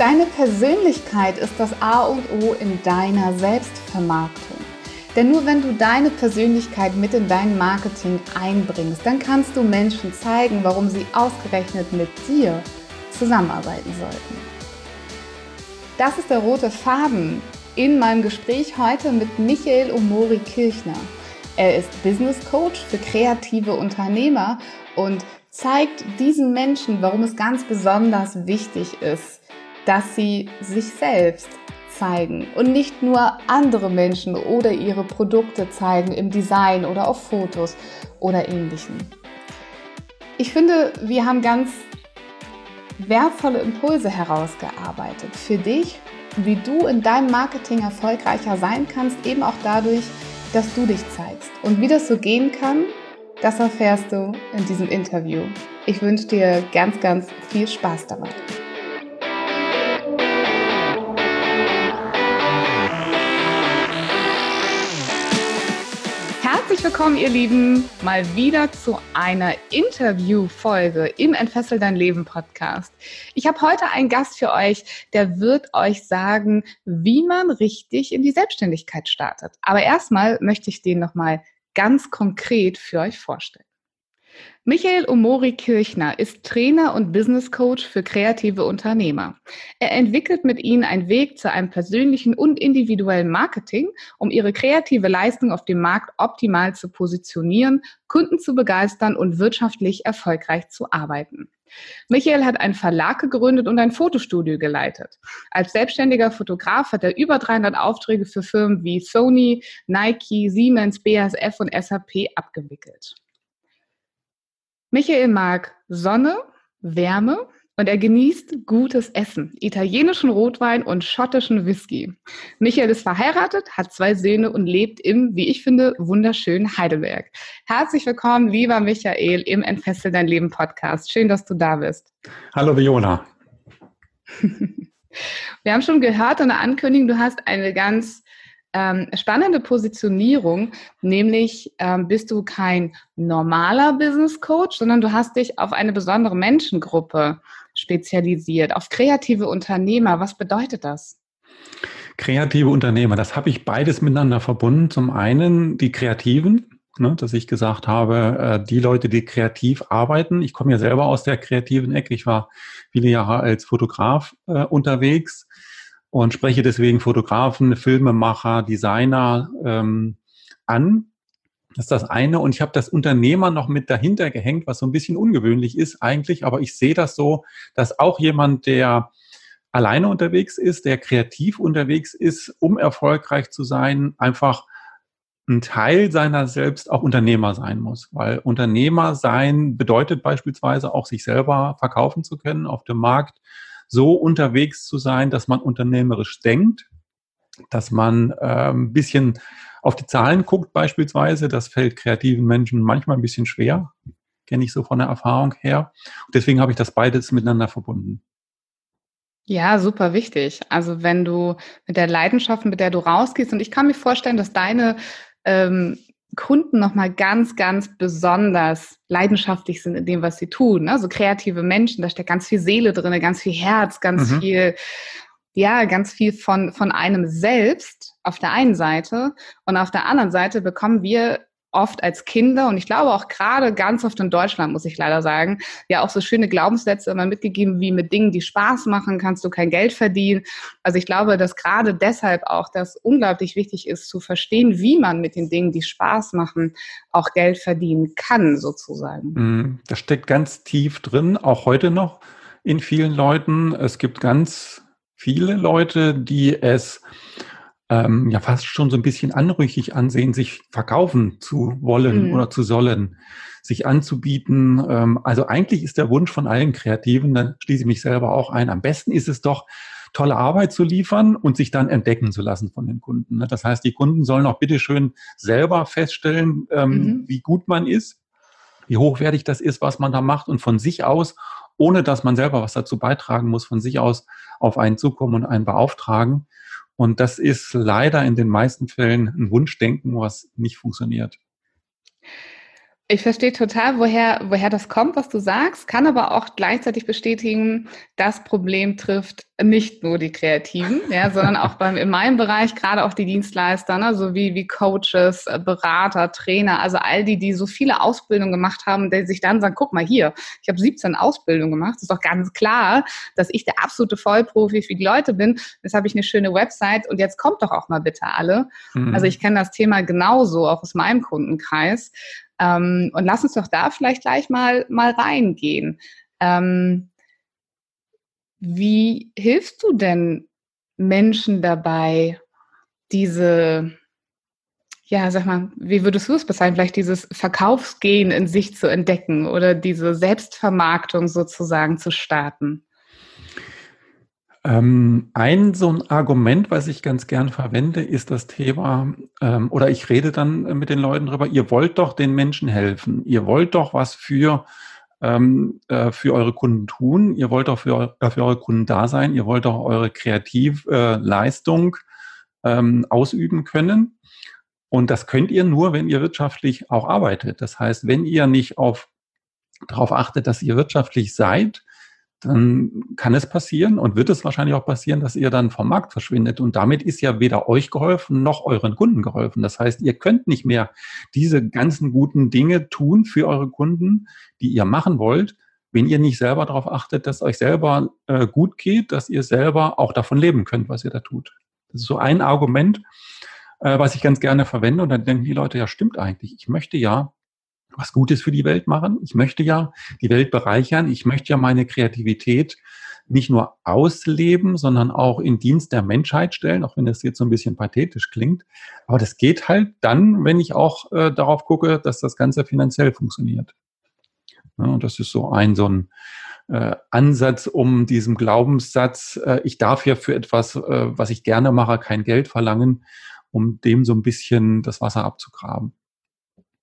Deine Persönlichkeit ist das A und O in deiner Selbstvermarktung. Denn nur wenn du deine Persönlichkeit mit in dein Marketing einbringst, dann kannst du Menschen zeigen, warum sie ausgerechnet mit dir zusammenarbeiten sollten. Das ist der rote Faden in meinem Gespräch heute mit Michael Omori Kirchner. Er ist Business Coach für kreative Unternehmer und zeigt diesen Menschen, warum es ganz besonders wichtig ist, dass sie sich selbst zeigen und nicht nur andere Menschen oder ihre Produkte zeigen im Design oder auf Fotos oder ähnlichem. Ich finde, wir haben ganz wertvolle Impulse herausgearbeitet für dich, wie du in deinem Marketing erfolgreicher sein kannst, eben auch dadurch, dass du dich zeigst. Und wie das so gehen kann, das erfährst du in diesem Interview. Ich wünsche dir ganz, ganz viel Spaß dabei. Willkommen, ihr Lieben, mal wieder zu einer Interview-Folge im Entfessel dein Leben Podcast. Ich habe heute einen Gast für euch, der wird euch sagen, wie man richtig in die Selbstständigkeit startet. Aber erstmal möchte ich den nochmal ganz konkret für euch vorstellen. Michael Omori Kirchner ist Trainer und Business Coach für kreative Unternehmer. Er entwickelt mit ihnen einen Weg zu einem persönlichen und individuellen Marketing, um ihre kreative Leistung auf dem Markt optimal zu positionieren, Kunden zu begeistern und wirtschaftlich erfolgreich zu arbeiten. Michael hat einen Verlag gegründet und ein Fotostudio geleitet. Als selbstständiger Fotograf hat er über 300 Aufträge für Firmen wie Sony, Nike, Siemens, BASF und SAP abgewickelt. Michael mag Sonne, Wärme und er genießt gutes Essen, italienischen Rotwein und schottischen Whisky. Michael ist verheiratet, hat zwei Söhne und lebt im, wie ich finde, wunderschönen Heidelberg. Herzlich willkommen, lieber Michael, im Entfessel dein Leben Podcast. Schön, dass du da bist. Hallo Viola. Wir haben schon gehört in der Ankündigung, du hast eine ganz ähm, spannende Positionierung, nämlich ähm, bist du kein normaler Business Coach, sondern du hast dich auf eine besondere Menschengruppe spezialisiert, auf kreative Unternehmer. Was bedeutet das? Kreative Unternehmer, das habe ich beides miteinander verbunden. Zum einen die Kreativen, ne, dass ich gesagt habe, äh, die Leute, die kreativ arbeiten. Ich komme ja selber aus der kreativen Ecke. Ich war viele Jahre als Fotograf äh, unterwegs und spreche deswegen Fotografen, Filmemacher, Designer ähm, an. Das ist das eine. Und ich habe das Unternehmer noch mit dahinter gehängt, was so ein bisschen ungewöhnlich ist eigentlich. Aber ich sehe das so, dass auch jemand, der alleine unterwegs ist, der kreativ unterwegs ist, um erfolgreich zu sein, einfach ein Teil seiner selbst auch Unternehmer sein muss. Weil Unternehmer sein bedeutet beispielsweise auch, sich selber verkaufen zu können auf dem Markt, so unterwegs zu sein, dass man unternehmerisch denkt, dass man äh, ein bisschen auf die Zahlen guckt beispielsweise. Das fällt kreativen Menschen manchmal ein bisschen schwer, kenne ich so von der Erfahrung her. Und deswegen habe ich das beides miteinander verbunden. Ja, super wichtig. Also wenn du mit der Leidenschaft, mit der du rausgehst, und ich kann mir vorstellen, dass deine ähm, Kunden nochmal ganz, ganz besonders leidenschaftlich sind in dem, was sie tun. Ne? So kreative Menschen, da steckt ganz viel Seele drin, ganz viel Herz, ganz mhm. viel, ja, ganz viel von, von einem selbst auf der einen Seite. Und auf der anderen Seite bekommen wir oft als Kinder und ich glaube auch gerade ganz oft in Deutschland, muss ich leider sagen, ja auch so schöne Glaubenssätze immer mitgegeben, wie mit Dingen, die Spaß machen, kannst du kein Geld verdienen. Also ich glaube, dass gerade deshalb auch das unglaublich wichtig ist, zu verstehen, wie man mit den Dingen, die Spaß machen, auch Geld verdienen kann, sozusagen. Mm, das steckt ganz tief drin, auch heute noch in vielen Leuten. Es gibt ganz viele Leute, die es ähm, ja fast schon so ein bisschen anrüchig ansehen, sich verkaufen zu wollen mhm. oder zu sollen, sich anzubieten. Ähm, also eigentlich ist der Wunsch von allen Kreativen, da schließe ich mich selber auch ein, am besten ist es doch, tolle Arbeit zu liefern und sich dann entdecken zu lassen von den Kunden. Ne? Das heißt, die Kunden sollen auch bitteschön selber feststellen, ähm, mhm. wie gut man ist, wie hochwertig das ist, was man da macht und von sich aus, ohne dass man selber was dazu beitragen muss, von sich aus auf einen zukommen und einen beauftragen. Und das ist leider in den meisten Fällen ein Wunschdenken, was nicht funktioniert. Ich verstehe total, woher, woher das kommt, was du sagst, kann aber auch gleichzeitig bestätigen, das Problem trifft nicht nur die Kreativen, ja, sondern auch beim, in meinem Bereich gerade auch die Dienstleister, ne, so wie, wie Coaches, äh, Berater, Trainer, also all die, die so viele Ausbildungen gemacht haben, die sich dann sagen, guck mal hier, ich habe 17 Ausbildungen gemacht, ist doch ganz klar, dass ich der absolute Vollprofi für die Leute bin, jetzt habe ich eine schöne Website und jetzt kommt doch auch mal bitte alle. Mhm. Also ich kenne das Thema genauso, auch aus meinem Kundenkreis. Ähm, und lass uns doch da vielleicht gleich mal, mal reingehen. Ähm, wie hilfst du denn Menschen dabei, diese, ja, sag mal, wie würdest du es bezeichnen, vielleicht dieses Verkaufsgehen in sich zu entdecken oder diese Selbstvermarktung sozusagen zu starten? Ähm, ein so ein Argument, was ich ganz gern verwende, ist das Thema, ähm, oder ich rede dann mit den Leuten drüber, ihr wollt doch den Menschen helfen, ihr wollt doch was für, ähm, äh, für eure Kunden tun, ihr wollt doch für, äh, für eure Kunden da sein, ihr wollt doch eure Kreativleistung äh, ähm, ausüben können. Und das könnt ihr nur, wenn ihr wirtschaftlich auch arbeitet. Das heißt, wenn ihr nicht auf, darauf achtet, dass ihr wirtschaftlich seid, dann kann es passieren und wird es wahrscheinlich auch passieren, dass ihr dann vom Markt verschwindet. Und damit ist ja weder euch geholfen noch euren Kunden geholfen. Das heißt, ihr könnt nicht mehr diese ganzen guten Dinge tun für eure Kunden, die ihr machen wollt, wenn ihr nicht selber darauf achtet, dass euch selber äh, gut geht, dass ihr selber auch davon leben könnt, was ihr da tut. Das ist so ein Argument, äh, was ich ganz gerne verwende. Und dann denken die Leute, ja, stimmt eigentlich. Ich möchte ja was Gutes für die Welt machen. Ich möchte ja die Welt bereichern. Ich möchte ja meine Kreativität nicht nur ausleben, sondern auch in Dienst der Menschheit stellen, auch wenn das jetzt so ein bisschen pathetisch klingt. Aber das geht halt dann, wenn ich auch äh, darauf gucke, dass das Ganze finanziell funktioniert. Ja, und das ist so ein, so ein äh, Ansatz, um diesem Glaubenssatz, äh, ich darf ja für etwas, äh, was ich gerne mache, kein Geld verlangen, um dem so ein bisschen das Wasser abzugraben.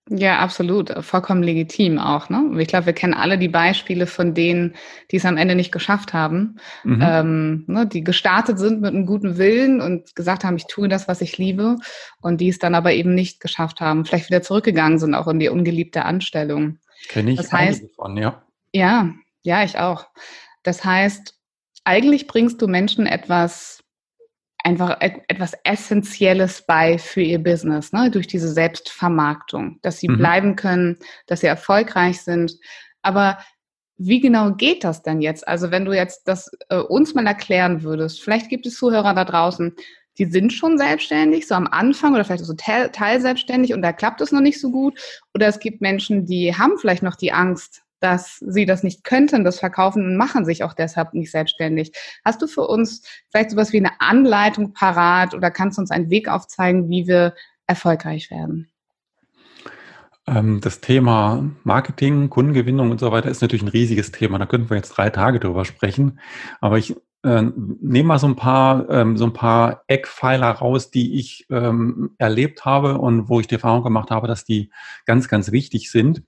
Ja, absolut. Vollkommen legitim auch. Ne? Ich glaube, wir kennen alle die Beispiele von denen, die es am Ende nicht geschafft haben, mhm. ähm, ne, die gestartet sind mit einem guten Willen und gesagt haben, ich tue das, was ich liebe, und die es dann aber eben nicht geschafft haben, vielleicht wieder zurückgegangen sind, auch in die ungeliebte Anstellung. Kenne ich das heißt, von, ja. Ja, ja, ich auch. Das heißt, eigentlich bringst du Menschen etwas einfach etwas Essentielles bei für ihr Business, ne? durch diese Selbstvermarktung, dass sie mhm. bleiben können, dass sie erfolgreich sind. Aber wie genau geht das denn jetzt? Also wenn du jetzt das äh, uns mal erklären würdest, vielleicht gibt es Zuhörer da draußen, die sind schon selbstständig, so am Anfang oder vielleicht so teilselbstständig und da klappt es noch nicht so gut. Oder es gibt Menschen, die haben vielleicht noch die Angst, dass sie das nicht könnten, das verkaufen und machen sich auch deshalb nicht selbstständig. Hast du für uns vielleicht sowas wie eine Anleitung parat oder kannst du uns einen Weg aufzeigen, wie wir erfolgreich werden? Ähm, das Thema Marketing, Kundengewinnung und so weiter ist natürlich ein riesiges Thema. Da könnten wir jetzt drei Tage drüber sprechen. Aber ich äh, nehme mal so ein paar, ähm, so ein paar Eckpfeiler raus, die ich ähm, erlebt habe und wo ich die Erfahrung gemacht habe, dass die ganz, ganz wichtig sind.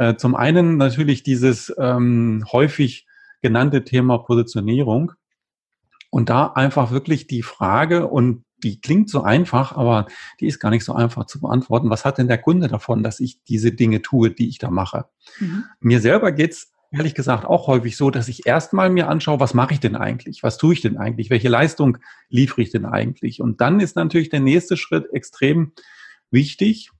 Äh, zum einen natürlich dieses ähm, häufig genannte Thema Positionierung. Und da einfach wirklich die Frage, und die klingt so einfach, aber die ist gar nicht so einfach zu beantworten. Was hat denn der Kunde davon, dass ich diese Dinge tue, die ich da mache? Mhm. Mir selber geht's ehrlich gesagt auch häufig so, dass ich erstmal mir anschaue, was mache ich denn eigentlich? Was tue ich denn eigentlich? Welche Leistung liefere ich denn eigentlich? Und dann ist natürlich der nächste Schritt extrem wichtig,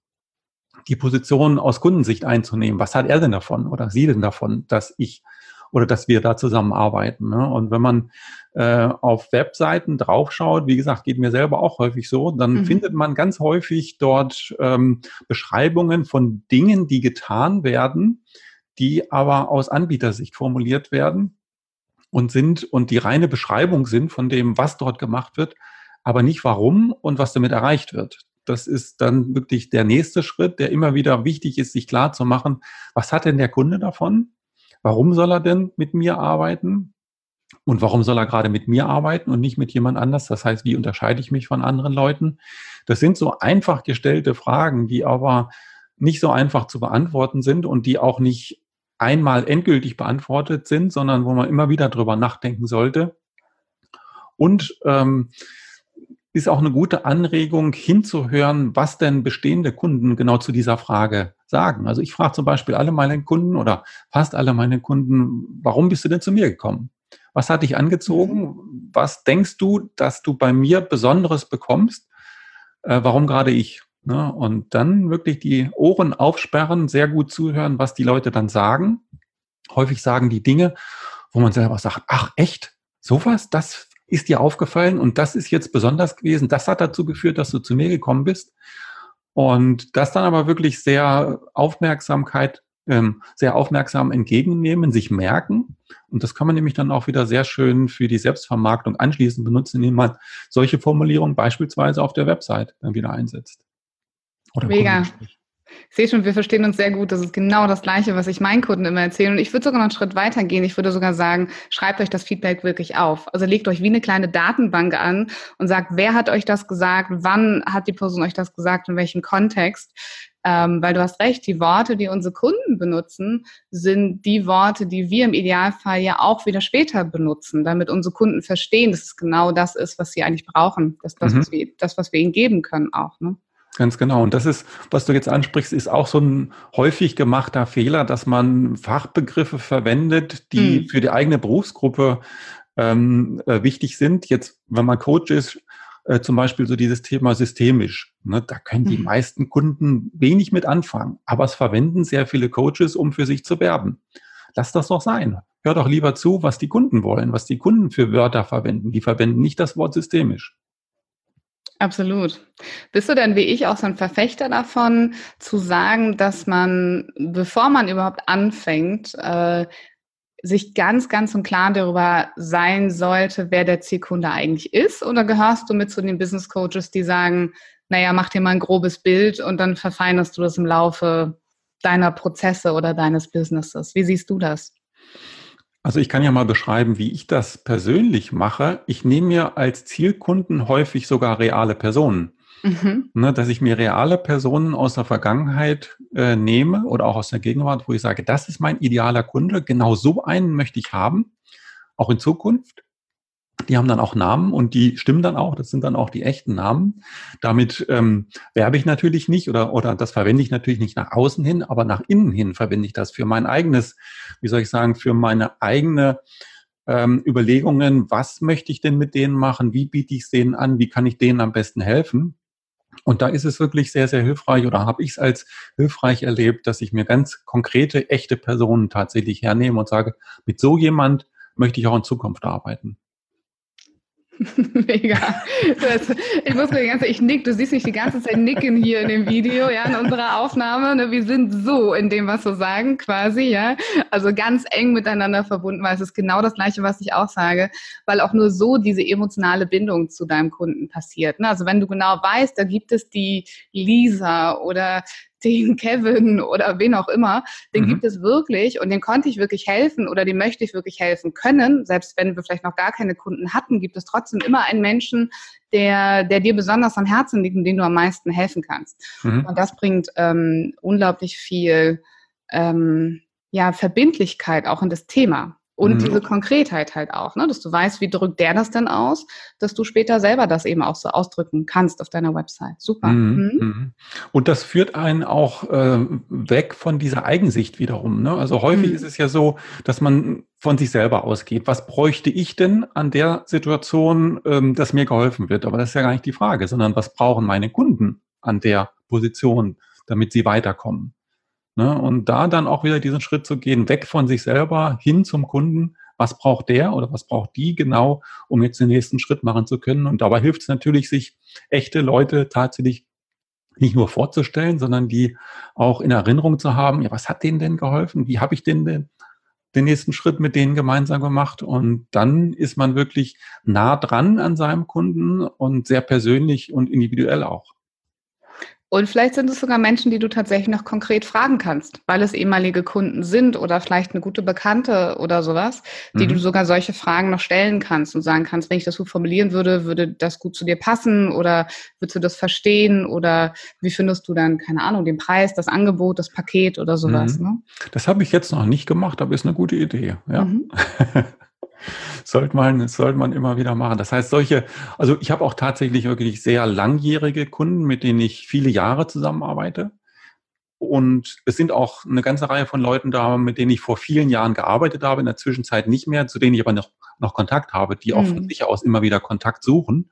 die Position aus Kundensicht einzunehmen. Was hat er denn davon oder sie denn davon, dass ich oder dass wir da zusammenarbeiten. Ne? Und wenn man äh, auf Webseiten draufschaut, wie gesagt, geht mir selber auch häufig so, dann mhm. findet man ganz häufig dort ähm, Beschreibungen von Dingen, die getan werden, die aber aus Anbietersicht formuliert werden und sind und die reine Beschreibung sind von dem, was dort gemacht wird, aber nicht warum und was damit erreicht wird. Das ist dann wirklich der nächste Schritt, der immer wieder wichtig ist, sich klar zu machen, was hat denn der Kunde davon? Warum soll er denn mit mir arbeiten? Und warum soll er gerade mit mir arbeiten und nicht mit jemand anders? Das heißt, wie unterscheide ich mich von anderen Leuten? Das sind so einfach gestellte Fragen, die aber nicht so einfach zu beantworten sind und die auch nicht einmal endgültig beantwortet sind, sondern wo man immer wieder drüber nachdenken sollte. Und ähm, ist auch eine gute Anregung, hinzuhören, was denn bestehende Kunden genau zu dieser Frage sagen. Also ich frage zum Beispiel alle meine Kunden oder fast alle meine Kunden, warum bist du denn zu mir gekommen? Was hat dich angezogen? Mhm. Was denkst du, dass du bei mir Besonderes bekommst? Äh, warum gerade ich? Ne? Und dann wirklich die Ohren aufsperren, sehr gut zuhören, was die Leute dann sagen. Häufig sagen die Dinge, wo man selber sagt, ach echt, sowas, das ist dir aufgefallen und das ist jetzt besonders gewesen. Das hat dazu geführt, dass du zu mir gekommen bist. Und das dann aber wirklich sehr Aufmerksamkeit, ähm, sehr aufmerksam entgegennehmen, sich merken. Und das kann man nämlich dann auch wieder sehr schön für die Selbstvermarktung anschließend benutzen, indem man solche Formulierungen beispielsweise auf der Website dann wieder einsetzt. Oder Mega. Ich sehe schon, wir verstehen uns sehr gut. Das ist genau das Gleiche, was ich meinen Kunden immer erzähle. Und ich würde sogar noch einen Schritt weiter gehen. Ich würde sogar sagen, schreibt euch das Feedback wirklich auf. Also legt euch wie eine kleine Datenbank an und sagt, wer hat euch das gesagt? Wann hat die Person euch das gesagt? In welchem Kontext? Ähm, weil du hast recht, die Worte, die unsere Kunden benutzen, sind die Worte, die wir im Idealfall ja auch wieder später benutzen, damit unsere Kunden verstehen, dass es genau das ist, was sie eigentlich brauchen. Das, das, mhm. was, wir, das was wir ihnen geben können auch. Ne? Ganz genau. Und das ist, was du jetzt ansprichst, ist auch so ein häufig gemachter Fehler, dass man Fachbegriffe verwendet, die hm. für die eigene Berufsgruppe ähm, äh, wichtig sind. Jetzt, wenn man Coach ist, äh, zum Beispiel so dieses Thema systemisch. Ne, da können die hm. meisten Kunden wenig mit anfangen, aber es verwenden sehr viele Coaches, um für sich zu werben. Lass das doch sein. Hör doch lieber zu, was die Kunden wollen, was die Kunden für Wörter verwenden. Die verwenden nicht das Wort systemisch. Absolut. Bist du denn wie ich auch so ein Verfechter davon, zu sagen, dass man, bevor man überhaupt anfängt, äh, sich ganz, ganz und klar darüber sein sollte, wer der Zielkunde eigentlich ist? Oder gehörst du mit zu den Business Coaches, die sagen, naja, mach dir mal ein grobes Bild und dann verfeinerst du das im Laufe deiner Prozesse oder deines Businesses? Wie siehst du das? Also ich kann ja mal beschreiben, wie ich das persönlich mache. Ich nehme mir als Zielkunden häufig sogar reale Personen. Mhm. Ne, dass ich mir reale Personen aus der Vergangenheit äh, nehme oder auch aus der Gegenwart, wo ich sage, das ist mein idealer Kunde, genau so einen möchte ich haben, auch in Zukunft. Die haben dann auch Namen und die stimmen dann auch. Das sind dann auch die echten Namen. Damit ähm, werbe ich natürlich nicht oder, oder das verwende ich natürlich nicht nach außen hin, aber nach innen hin verwende ich das für mein eigenes, wie soll ich sagen, für meine eigene ähm, Überlegungen. Was möchte ich denn mit denen machen? Wie biete ich es denen an? Wie kann ich denen am besten helfen? Und da ist es wirklich sehr, sehr hilfreich oder habe ich es als hilfreich erlebt, dass ich mir ganz konkrete, echte Personen tatsächlich hernehme und sage, mit so jemand möchte ich auch in Zukunft arbeiten. Mega. ich muss mir die ganze Zeit, ich nick, du siehst mich die ganze Zeit nicken hier in dem Video, ja, in unserer Aufnahme. Ne? Wir sind so in dem, was wir sagen, quasi, ja. Also ganz eng miteinander verbunden, weil es ist genau das Gleiche, was ich auch sage, weil auch nur so diese emotionale Bindung zu deinem Kunden passiert. Ne? Also wenn du genau weißt, da gibt es die Lisa oder den Kevin oder wen auch immer, den mhm. gibt es wirklich und den konnte ich wirklich helfen oder dem möchte ich wirklich helfen können. Selbst wenn wir vielleicht noch gar keine Kunden hatten, gibt es trotzdem immer einen Menschen, der, der dir besonders am Herzen liegt und den du am meisten helfen kannst. Mhm. Und das bringt ähm, unglaublich viel ähm, ja, Verbindlichkeit auch in das Thema. Und mhm. diese Konkretheit halt auch, ne? dass du weißt, wie drückt der das denn aus, dass du später selber das eben auch so ausdrücken kannst auf deiner Website. Super. Mhm. Mhm. mhm. Und das führt einen auch äh, weg von dieser Eigensicht wiederum. Ne? Also häufig mhm. ist es ja so, dass man von sich selber ausgeht. Was bräuchte ich denn an der Situation, ähm, dass mir geholfen wird? Aber das ist ja gar nicht die Frage, sondern was brauchen meine Kunden an der Position, damit sie weiterkommen? Ne? Und da dann auch wieder diesen Schritt zu gehen, weg von sich selber hin zum Kunden. Was braucht der oder was braucht die genau, um jetzt den nächsten Schritt machen zu können? Und dabei hilft es natürlich, sich echte Leute tatsächlich nicht nur vorzustellen, sondern die auch in Erinnerung zu haben, ja, was hat denen denn geholfen? Wie habe ich denn den, den nächsten Schritt mit denen gemeinsam gemacht? Und dann ist man wirklich nah dran an seinem Kunden und sehr persönlich und individuell auch. Und vielleicht sind es sogar Menschen, die du tatsächlich noch konkret fragen kannst, weil es ehemalige Kunden sind oder vielleicht eine gute Bekannte oder sowas, die mhm. du sogar solche Fragen noch stellen kannst und sagen kannst, wenn ich das so formulieren würde, würde das gut zu dir passen oder würdest du das verstehen oder wie findest du dann, keine Ahnung, den Preis, das Angebot, das Paket oder sowas. Mhm. Ne? Das habe ich jetzt noch nicht gemacht, aber ist eine gute Idee. Ja. Mhm. sollte man, sollte man immer wieder machen. Das heißt, solche, also ich habe auch tatsächlich wirklich sehr langjährige Kunden, mit denen ich viele Jahre zusammenarbeite. Und es sind auch eine ganze Reihe von Leuten da, mit denen ich vor vielen Jahren gearbeitet habe, in der Zwischenzeit nicht mehr, zu denen ich aber noch, noch Kontakt habe, die auch von mhm. sich aus immer wieder Kontakt suchen.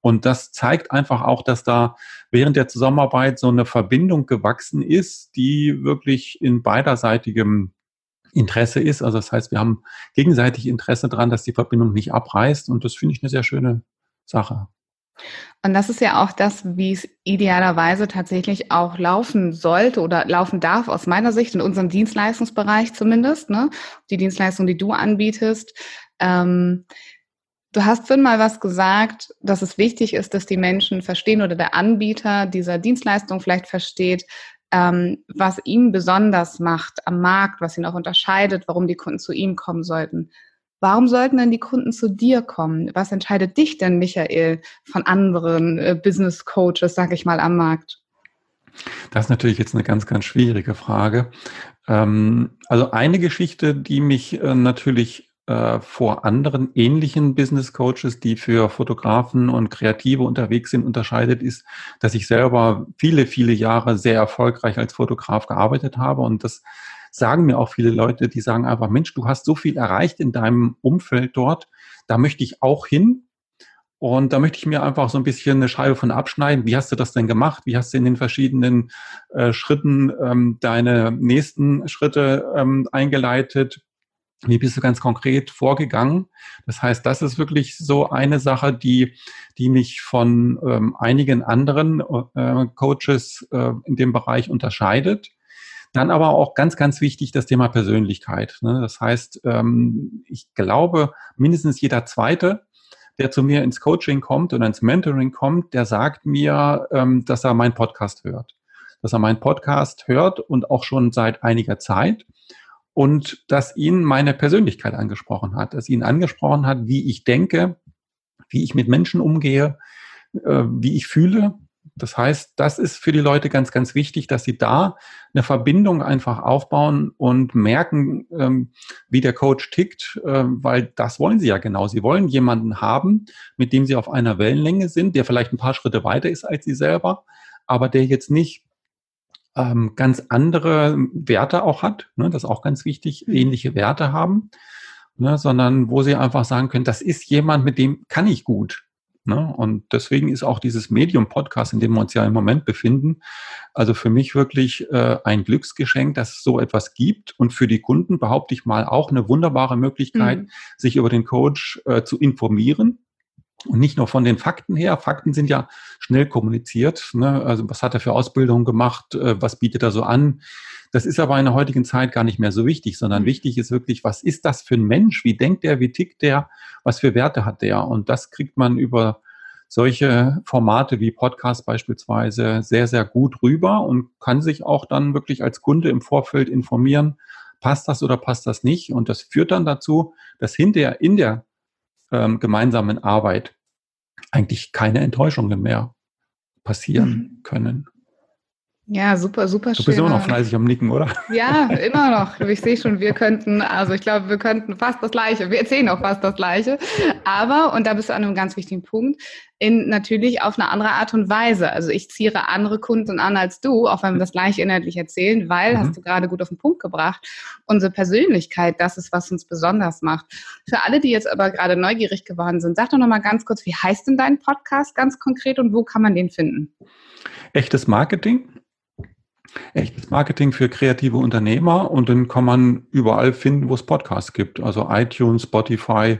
Und das zeigt einfach auch, dass da während der Zusammenarbeit so eine Verbindung gewachsen ist, die wirklich in beiderseitigem Interesse ist. Also das heißt, wir haben gegenseitig Interesse daran, dass die Verbindung nicht abreißt und das finde ich eine sehr schöne Sache. Und das ist ja auch das, wie es idealerweise tatsächlich auch laufen sollte oder laufen darf, aus meiner Sicht, in unserem Dienstleistungsbereich zumindest, ne? die Dienstleistung, die du anbietest. Ähm, du hast vorhin mal was gesagt, dass es wichtig ist, dass die Menschen verstehen oder der Anbieter dieser Dienstleistung vielleicht versteht, ähm, was ihn besonders macht am Markt, was ihn auch unterscheidet, warum die Kunden zu ihm kommen sollten. Warum sollten denn die Kunden zu dir kommen? Was entscheidet dich denn, Michael, von anderen äh, Business Coaches, sag ich mal, am Markt? Das ist natürlich jetzt eine ganz, ganz schwierige Frage. Ähm, also eine Geschichte, die mich äh, natürlich äh, vor anderen ähnlichen Business Coaches, die für Fotografen und Kreative unterwegs sind, unterscheidet, ist, dass ich selber viele, viele Jahre sehr erfolgreich als Fotograf gearbeitet habe. Und das sagen mir auch viele Leute, die sagen einfach, Mensch, du hast so viel erreicht in deinem Umfeld dort, da möchte ich auch hin. Und da möchte ich mir einfach so ein bisschen eine Scheibe von abschneiden. Wie hast du das denn gemacht? Wie hast du in den verschiedenen äh, Schritten ähm, deine nächsten Schritte ähm, eingeleitet? Wie bist du ganz konkret vorgegangen? Das heißt, das ist wirklich so eine Sache, die, die mich von ähm, einigen anderen äh, Coaches äh, in dem Bereich unterscheidet. Dann aber auch ganz, ganz wichtig das Thema Persönlichkeit. Ne? Das heißt, ähm, ich glaube, mindestens jeder Zweite, der zu mir ins Coaching kommt oder ins Mentoring kommt, der sagt mir, ähm, dass er meinen Podcast hört. Dass er meinen Podcast hört und auch schon seit einiger Zeit und dass ihn meine Persönlichkeit angesprochen hat, dass ihn angesprochen hat, wie ich denke, wie ich mit Menschen umgehe, äh, wie ich fühle. Das heißt, das ist für die Leute ganz, ganz wichtig, dass sie da eine Verbindung einfach aufbauen und merken, ähm, wie der Coach tickt, äh, weil das wollen sie ja genau. Sie wollen jemanden haben, mit dem sie auf einer Wellenlänge sind, der vielleicht ein paar Schritte weiter ist als sie selber, aber der jetzt nicht ähm, ganz andere Werte auch hat, ne, das ist auch ganz wichtig, mhm. ähnliche Werte haben, ne, sondern wo sie einfach sagen können, das ist jemand, mit dem kann ich gut. Ne? Und deswegen ist auch dieses Medium-Podcast, in dem wir uns ja im Moment befinden, also für mich wirklich äh, ein Glücksgeschenk, dass es so etwas gibt und für die Kunden behaupte ich mal auch eine wunderbare Möglichkeit, mhm. sich über den Coach äh, zu informieren und nicht nur von den Fakten her. Fakten sind ja schnell kommuniziert. Ne? Also was hat er für Ausbildung gemacht? Äh, was bietet er so an? Das ist aber in der heutigen Zeit gar nicht mehr so wichtig, sondern mhm. wichtig ist wirklich, was ist das für ein Mensch? Wie denkt der? Wie tickt der? Was für Werte hat der? Und das kriegt man über solche Formate wie Podcast beispielsweise sehr, sehr gut rüber und kann sich auch dann wirklich als Kunde im Vorfeld informieren, passt das oder passt das nicht? Und das führt dann dazu, dass hinterher in der ähm, gemeinsamen Arbeit eigentlich keine Enttäuschungen mehr passieren mhm. können. Ja, super, super schön. Du bist immer noch fleißig am Nicken, oder? Ja, immer noch. Ich sehe schon, wir könnten, also ich glaube, wir könnten fast das Gleiche. Wir erzählen auch fast das Gleiche. Aber, und da bist du an einem ganz wichtigen Punkt, in natürlich auf eine andere Art und Weise. Also ich ziere andere Kunden an als du, auch wenn wir das gleiche inhaltlich erzählen, weil, mhm. hast du gerade gut auf den Punkt gebracht, unsere Persönlichkeit, das ist, was uns besonders macht. Für alle, die jetzt aber gerade neugierig geworden sind, sag doch nochmal ganz kurz, wie heißt denn dein Podcast ganz konkret und wo kann man den finden? Echtes Marketing Echtes Marketing für kreative Unternehmer und den kann man überall finden, wo es Podcasts gibt. Also iTunes, Spotify,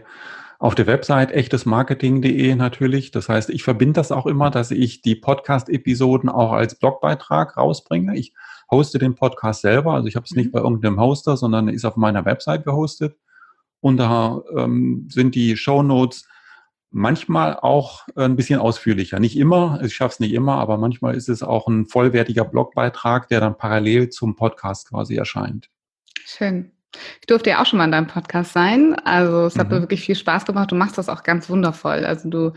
auf der Website echtesmarketing.de natürlich. Das heißt, ich verbinde das auch immer, dass ich die Podcast-Episoden auch als Blogbeitrag rausbringe. Ich hoste den Podcast selber, also ich habe es nicht mhm. bei irgendeinem Hoster, sondern ist auf meiner Website gehostet. Und da ähm, sind die Show Notes manchmal auch ein bisschen ausführlicher. Nicht immer, ich schaffe es nicht immer, aber manchmal ist es auch ein vollwertiger Blogbeitrag, der dann parallel zum Podcast quasi erscheint. Schön. Ich durfte ja auch schon mal in deinem Podcast sein. Also es hat mir mhm. wirklich viel Spaß gemacht. Du machst das auch ganz wundervoll. Also du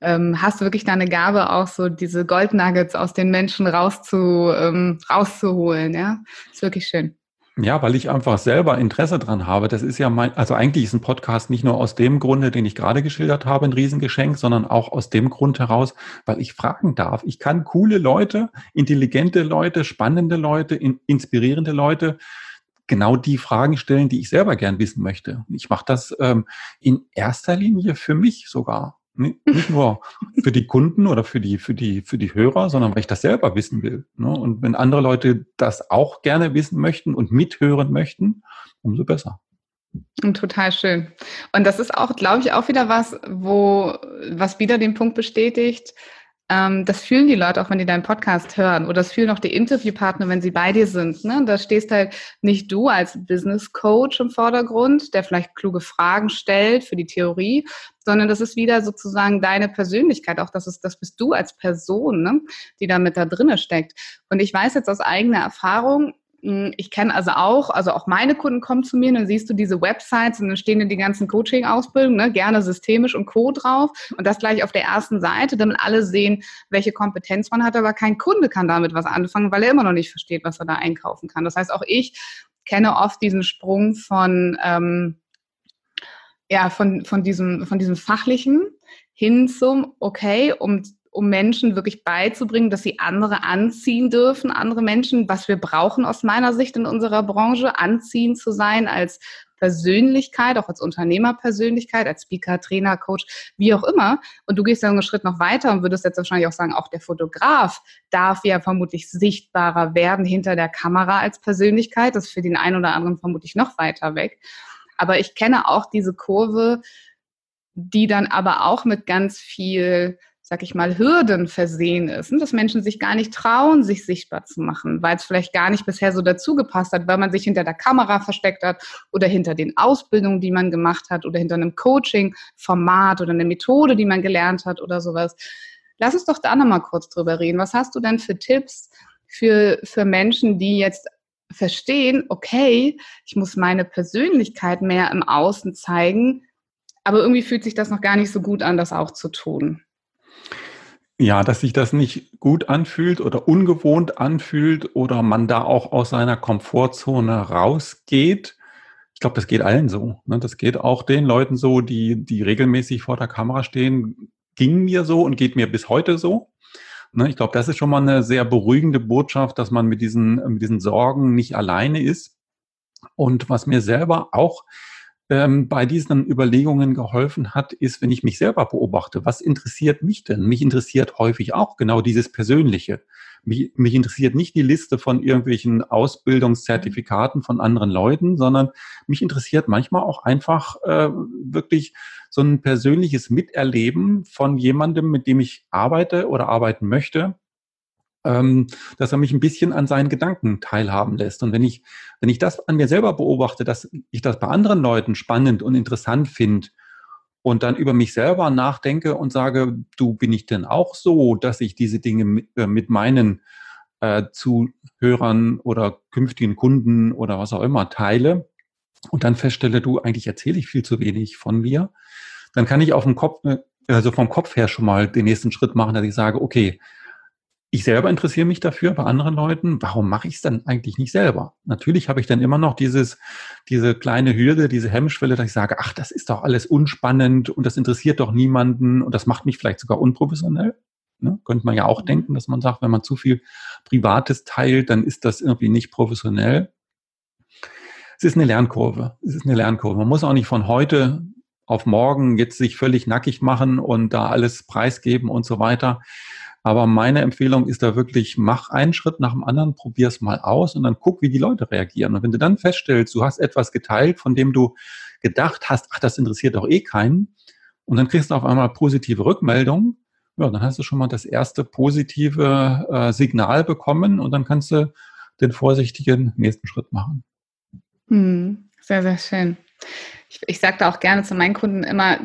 ähm, hast wirklich deine Gabe, auch so diese Goldnuggets aus den Menschen rauszu, ähm, rauszuholen. Ja, ist wirklich schön. Ja, weil ich einfach selber Interesse dran habe. Das ist ja mein, also eigentlich ist ein Podcast nicht nur aus dem Grunde, den ich gerade geschildert habe, ein Riesengeschenk, sondern auch aus dem Grund heraus, weil ich fragen darf. Ich kann coole Leute, intelligente Leute, spannende Leute, in, inspirierende Leute genau die Fragen stellen, die ich selber gern wissen möchte. Ich mache das ähm, in erster Linie für mich sogar. Nicht nur für die Kunden oder für die, für die, für die Hörer, sondern weil ich das selber wissen will. Ne? Und wenn andere Leute das auch gerne wissen möchten und mithören möchten, umso besser. Total schön. Und das ist auch, glaube ich, auch wieder was, wo, was wieder den Punkt bestätigt, ähm, das fühlen die Leute auch, wenn die deinen Podcast hören. Oder das fühlen auch die Interviewpartner, wenn sie bei dir sind. Ne? Da stehst halt nicht du als Business Coach im Vordergrund, der vielleicht kluge Fragen stellt für die Theorie, sondern das ist wieder sozusagen deine Persönlichkeit. Auch das ist, das bist du als Person, ne? die da mit da drinne steckt. Und ich weiß jetzt aus eigener Erfahrung, ich kenne also auch, also auch meine Kunden kommen zu mir und dann siehst du diese Websites und dann stehen in die ganzen Coaching-Ausbildungen, ne, gerne systemisch und Co. drauf und das gleich auf der ersten Seite, damit alle sehen, welche Kompetenz man hat, aber kein Kunde kann damit was anfangen, weil er immer noch nicht versteht, was er da einkaufen kann. Das heißt, auch ich kenne oft diesen Sprung von, ähm, ja, von, von, diesem, von diesem Fachlichen hin zum, okay, um um Menschen wirklich beizubringen, dass sie andere anziehen dürfen, andere Menschen, was wir brauchen aus meiner Sicht in unserer Branche, anziehen zu sein als Persönlichkeit, auch als Unternehmerpersönlichkeit, als Speaker, Trainer, Coach, wie auch immer. Und du gehst dann einen Schritt noch weiter und würdest jetzt wahrscheinlich auch sagen, auch der Fotograf darf ja vermutlich sichtbarer werden hinter der Kamera als Persönlichkeit. Das ist für den einen oder anderen vermutlich noch weiter weg. Aber ich kenne auch diese Kurve, die dann aber auch mit ganz viel sag ich mal, Hürden versehen ist, dass Menschen sich gar nicht trauen, sich sichtbar zu machen, weil es vielleicht gar nicht bisher so dazugepasst hat, weil man sich hinter der Kamera versteckt hat oder hinter den Ausbildungen, die man gemacht hat oder hinter einem Coaching-Format oder einer Methode, die man gelernt hat oder sowas. Lass uns doch da nochmal kurz drüber reden. Was hast du denn für Tipps für, für Menschen, die jetzt verstehen, okay, ich muss meine Persönlichkeit mehr im Außen zeigen, aber irgendwie fühlt sich das noch gar nicht so gut an, das auch zu tun? Ja, dass sich das nicht gut anfühlt oder ungewohnt anfühlt oder man da auch aus seiner Komfortzone rausgeht. Ich glaube, das geht allen so. Ne? Das geht auch den Leuten so, die, die regelmäßig vor der Kamera stehen. Ging mir so und geht mir bis heute so. Ne? Ich glaube, das ist schon mal eine sehr beruhigende Botschaft, dass man mit diesen, mit diesen Sorgen nicht alleine ist. Und was mir selber auch ähm, bei diesen Überlegungen geholfen hat, ist, wenn ich mich selber beobachte, was interessiert mich denn? Mich interessiert häufig auch genau dieses Persönliche. Mich, mich interessiert nicht die Liste von irgendwelchen Ausbildungszertifikaten von anderen Leuten, sondern mich interessiert manchmal auch einfach äh, wirklich so ein persönliches Miterleben von jemandem, mit dem ich arbeite oder arbeiten möchte, ähm, dass er mich ein bisschen an seinen Gedanken teilhaben lässt. Und wenn ich, wenn ich das an mir selber beobachte, dass ich das bei anderen Leuten spannend und interessant finde und dann über mich selber nachdenke und sage, du bin ich denn auch so, dass ich diese Dinge mit, äh, mit meinen äh, Zuhörern oder künftigen Kunden oder was auch immer teile und dann feststelle, du, eigentlich erzähle ich viel zu wenig von mir, dann kann ich auf dem Kopf, äh, also vom Kopf her schon mal den nächsten Schritt machen, dass ich sage, okay, ich selber interessiere mich dafür bei anderen Leuten. Warum mache ich es dann eigentlich nicht selber? Natürlich habe ich dann immer noch dieses, diese kleine Hürde, diese Hemmschwelle, dass ich sage, ach, das ist doch alles unspannend und das interessiert doch niemanden und das macht mich vielleicht sogar unprofessionell. Ne? Könnte man ja auch mhm. denken, dass man sagt, wenn man zu viel Privates teilt, dann ist das irgendwie nicht professionell. Es ist eine Lernkurve. Es ist eine Lernkurve. Man muss auch nicht von heute auf morgen jetzt sich völlig nackig machen und da alles preisgeben und so weiter. Aber meine Empfehlung ist da wirklich, mach einen Schritt nach dem anderen, probier es mal aus und dann guck, wie die Leute reagieren. Und wenn du dann feststellst, du hast etwas geteilt, von dem du gedacht hast, ach, das interessiert doch eh keinen, und dann kriegst du auf einmal positive Rückmeldungen, ja, dann hast du schon mal das erste positive äh, Signal bekommen und dann kannst du den vorsichtigen nächsten Schritt machen. Hm, sehr, sehr schön. Ich, ich sage da auch gerne zu meinen Kunden immer,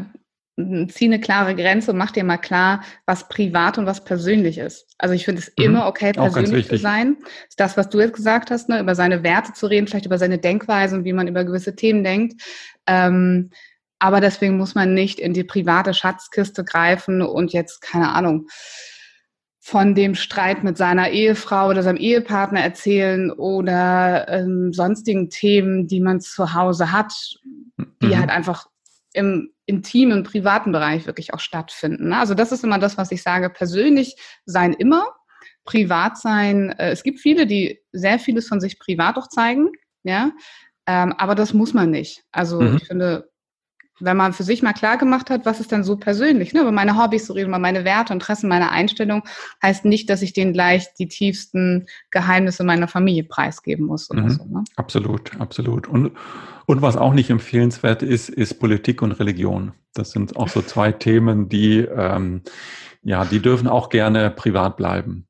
zieh eine klare Grenze und mach dir mal klar, was privat und was persönlich ist. Also ich finde es mhm. immer okay, persönlich zu sein. Das, was du jetzt gesagt hast, ne, über seine Werte zu reden, vielleicht über seine Denkweise und wie man über gewisse Themen denkt. Ähm, aber deswegen muss man nicht in die private Schatzkiste greifen und jetzt, keine Ahnung, von dem Streit mit seiner Ehefrau oder seinem Ehepartner erzählen oder ähm, sonstigen Themen, die man zu Hause hat, die mhm. halt einfach im intimen, privaten Bereich wirklich auch stattfinden. Ne? Also das ist immer das, was ich sage. Persönlich sein immer, privat sein. Äh, es gibt viele, die sehr vieles von sich privat auch zeigen, ja, ähm, aber das muss man nicht. Also mhm. ich finde, wenn man für sich mal klar gemacht hat, was ist denn so persönlich, ne? über meine Hobbys zu reden, über meine Werte, Interessen, meine Einstellung, heißt nicht, dass ich denen gleich die tiefsten Geheimnisse meiner Familie preisgeben muss. Oder mhm. so, ne? Absolut, absolut. Und, und was auch nicht empfehlenswert ist, ist Politik und Religion. Das sind auch so zwei Themen, die, ähm, ja, die dürfen auch gerne privat bleiben.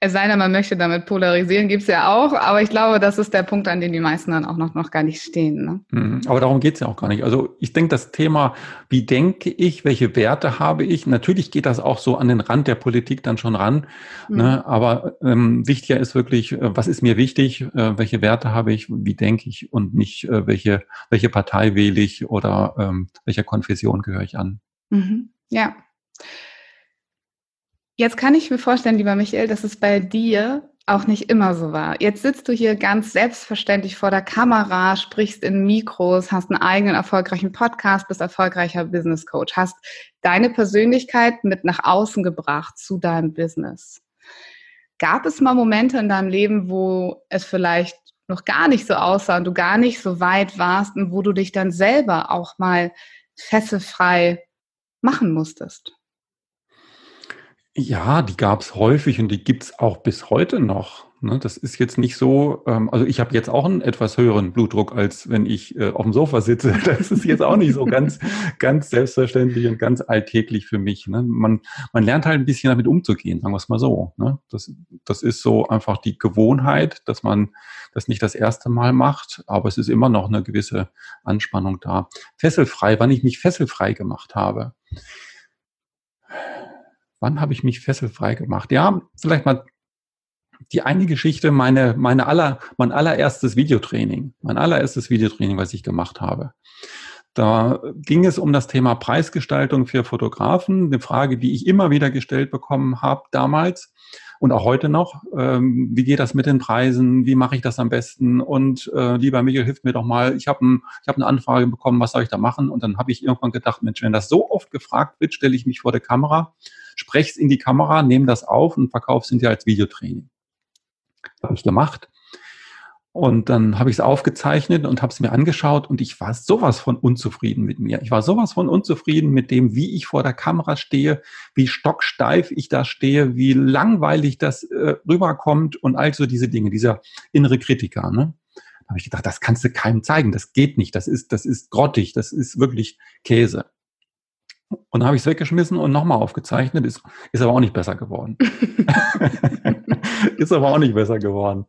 Es sei denn, man möchte damit polarisieren, gibt es ja auch, aber ich glaube, das ist der Punkt, an dem die meisten dann auch noch, noch gar nicht stehen. Ne? Mhm. Aber darum geht es ja auch gar nicht. Also ich denke, das Thema, wie denke ich, welche Werte habe ich, natürlich geht das auch so an den Rand der Politik dann schon ran, mhm. ne? aber ähm, wichtiger ist wirklich, äh, was ist mir wichtig, äh, welche Werte habe ich, wie denke ich und nicht, äh, welche, welche Partei wähle ich oder ähm, welcher Konfession gehöre ich an. Mhm. Ja. Jetzt kann ich mir vorstellen, lieber Michael, dass es bei dir auch nicht immer so war. Jetzt sitzt du hier ganz selbstverständlich vor der Kamera, sprichst in Mikros, hast einen eigenen erfolgreichen Podcast, bist erfolgreicher Business Coach, hast deine Persönlichkeit mit nach außen gebracht zu deinem Business. Gab es mal Momente in deinem Leben, wo es vielleicht noch gar nicht so aussah und du gar nicht so weit warst und wo du dich dann selber auch mal fesselfrei machen musstest? Ja, die gab es häufig und die gibt es auch bis heute noch. Ne? Das ist jetzt nicht so, ähm, also ich habe jetzt auch einen etwas höheren Blutdruck, als wenn ich äh, auf dem Sofa sitze. Das ist jetzt auch nicht so ganz, ganz selbstverständlich und ganz alltäglich für mich. Ne? Man, man lernt halt ein bisschen damit umzugehen, sagen wir es mal so. Ne? Das, das ist so einfach die Gewohnheit, dass man das nicht das erste Mal macht, aber es ist immer noch eine gewisse Anspannung da. Fesselfrei, wann ich mich fesselfrei gemacht habe wann habe ich mich fesselfrei gemacht? Ja, vielleicht mal die eine Geschichte, meine, meine aller, mein allererstes Videotraining, mein allererstes Videotraining, was ich gemacht habe. Da ging es um das Thema Preisgestaltung für Fotografen, eine Frage, die ich immer wieder gestellt bekommen habe damals und auch heute noch. Ähm, wie geht das mit den Preisen? Wie mache ich das am besten? Und äh, lieber Michael, hilf mir doch mal. Ich habe ein, hab eine Anfrage bekommen, was soll ich da machen? Und dann habe ich irgendwann gedacht, Mensch, wenn das so oft gefragt wird, stelle ich mich vor der Kamera sprech's in die Kamera, nehme das auf und verkaufe es hinterher als Videotraining. Habe ich gemacht. Und dann habe ich es aufgezeichnet und habe es mir angeschaut und ich war sowas von unzufrieden mit mir. Ich war sowas von unzufrieden mit dem, wie ich vor der Kamera stehe, wie stocksteif ich da stehe, wie langweilig das äh, rüberkommt und all so diese Dinge, dieser innere Kritiker. Ne? Da habe ich gedacht, das kannst du keinem zeigen, das geht nicht, das ist, das ist grottig, das ist wirklich Käse. Und dann habe ich es weggeschmissen und nochmal aufgezeichnet. Ist, ist aber auch nicht besser geworden. ist aber auch nicht besser geworden.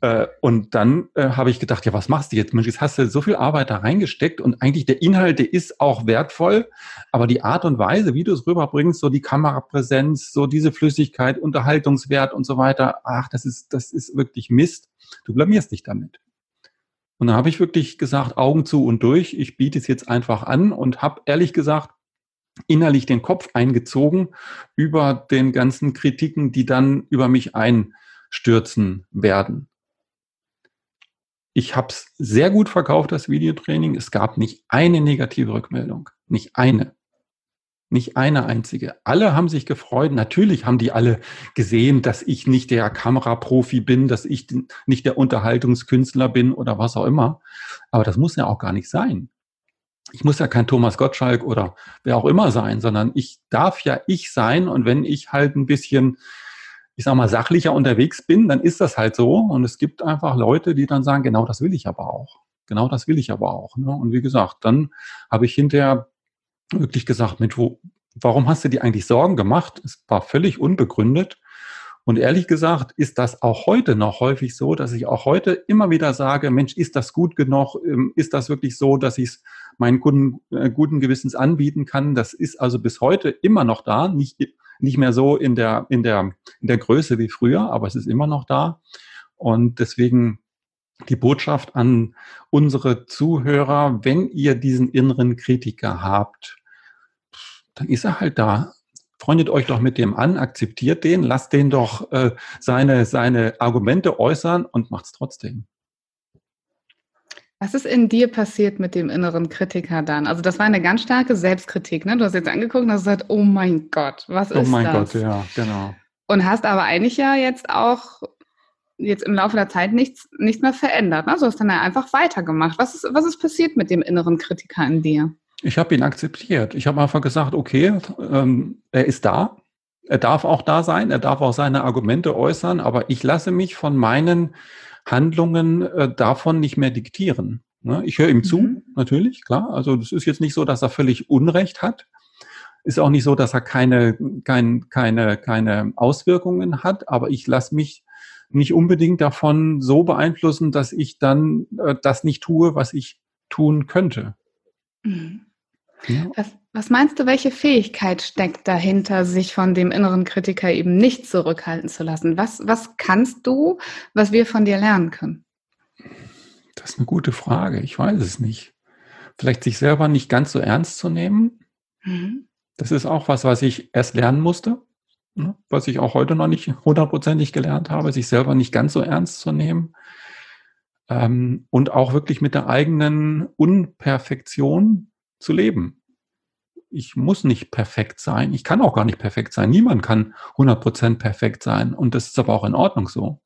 Äh, und dann äh, habe ich gedacht, ja, was machst du jetzt? Mensch, jetzt hast du so viel Arbeit da reingesteckt und eigentlich der Inhalt, der ist auch wertvoll, aber die Art und Weise, wie du es rüberbringst, so die Kamerapräsenz, so diese Flüssigkeit, Unterhaltungswert und so weiter, ach, das ist, das ist wirklich Mist. Du blamierst dich damit. Und dann habe ich wirklich gesagt, Augen zu und durch, ich biete es jetzt einfach an und habe ehrlich gesagt innerlich den Kopf eingezogen über den ganzen Kritiken, die dann über mich einstürzen werden. Ich habe es sehr gut verkauft, das Videotraining. Es gab nicht eine negative Rückmeldung. Nicht eine. Nicht eine einzige. Alle haben sich gefreut. Natürlich haben die alle gesehen, dass ich nicht der Kameraprofi bin, dass ich nicht der Unterhaltungskünstler bin oder was auch immer. Aber das muss ja auch gar nicht sein ich muss ja kein Thomas Gottschalk oder wer auch immer sein, sondern ich darf ja ich sein und wenn ich halt ein bisschen, ich sag mal, sachlicher unterwegs bin, dann ist das halt so und es gibt einfach Leute, die dann sagen, genau das will ich aber auch. Genau das will ich aber auch. Ne? Und wie gesagt, dann habe ich hinterher wirklich gesagt, mit wo, warum hast du dir eigentlich Sorgen gemacht? Es war völlig unbegründet. Und ehrlich gesagt ist das auch heute noch häufig so, dass ich auch heute immer wieder sage, Mensch, ist das gut genug? Ähm, ist das wirklich so, dass ich es meinen Kunden äh, guten Gewissens anbieten kann. Das ist also bis heute immer noch da, nicht, nicht mehr so in der, in der, in der Größe wie früher, aber es ist immer noch da. Und deswegen die Botschaft an unsere Zuhörer, wenn ihr diesen inneren Kritiker habt, dann ist er halt da. Freundet euch doch mit dem an, akzeptiert den, lasst den doch äh, seine, seine Argumente äußern und macht's trotzdem. Was ist in dir passiert mit dem inneren Kritiker dann? Also das war eine ganz starke Selbstkritik, ne? Du hast jetzt angeguckt und hast gesagt, oh mein Gott, was oh ist das? Oh mein Gott, ja, genau. Und hast aber eigentlich ja jetzt auch jetzt im Laufe der Zeit nichts, nichts mehr verändert. Ne? Du hast dann einfach weitergemacht. Was ist, was ist passiert mit dem inneren Kritiker in dir? Ich habe ihn akzeptiert. Ich habe einfach gesagt, okay, ähm, er ist da. Er darf auch da sein. Er darf auch seine Argumente äußern. Aber ich lasse mich von meinen Handlungen äh, davon nicht mehr diktieren. Ne? Ich höre ihm zu, mhm. natürlich, klar. Also das ist jetzt nicht so, dass er völlig Unrecht hat. Ist auch nicht so, dass er keine, kein, keine, keine Auswirkungen hat. Aber ich lasse mich nicht unbedingt davon so beeinflussen, dass ich dann äh, das nicht tue, was ich tun könnte. Mhm. Ja. Was, was, meinst du, welche Fähigkeit steckt dahinter, sich von dem inneren Kritiker eben nicht zurückhalten zu lassen? Was, was kannst du, was wir von dir lernen können? Das ist eine gute Frage. Ich weiß es nicht. Vielleicht sich selber nicht ganz so ernst zu nehmen. Mhm. Das ist auch was, was ich erst lernen musste. Ne, was ich auch heute noch nicht hundertprozentig gelernt habe, sich selber nicht ganz so ernst zu nehmen ähm, und auch wirklich mit der eigenen Unperfektion zu leben. Ich muss nicht perfekt sein. Ich kann auch gar nicht perfekt sein. Niemand kann 100% perfekt sein. Und das ist aber auch in Ordnung so.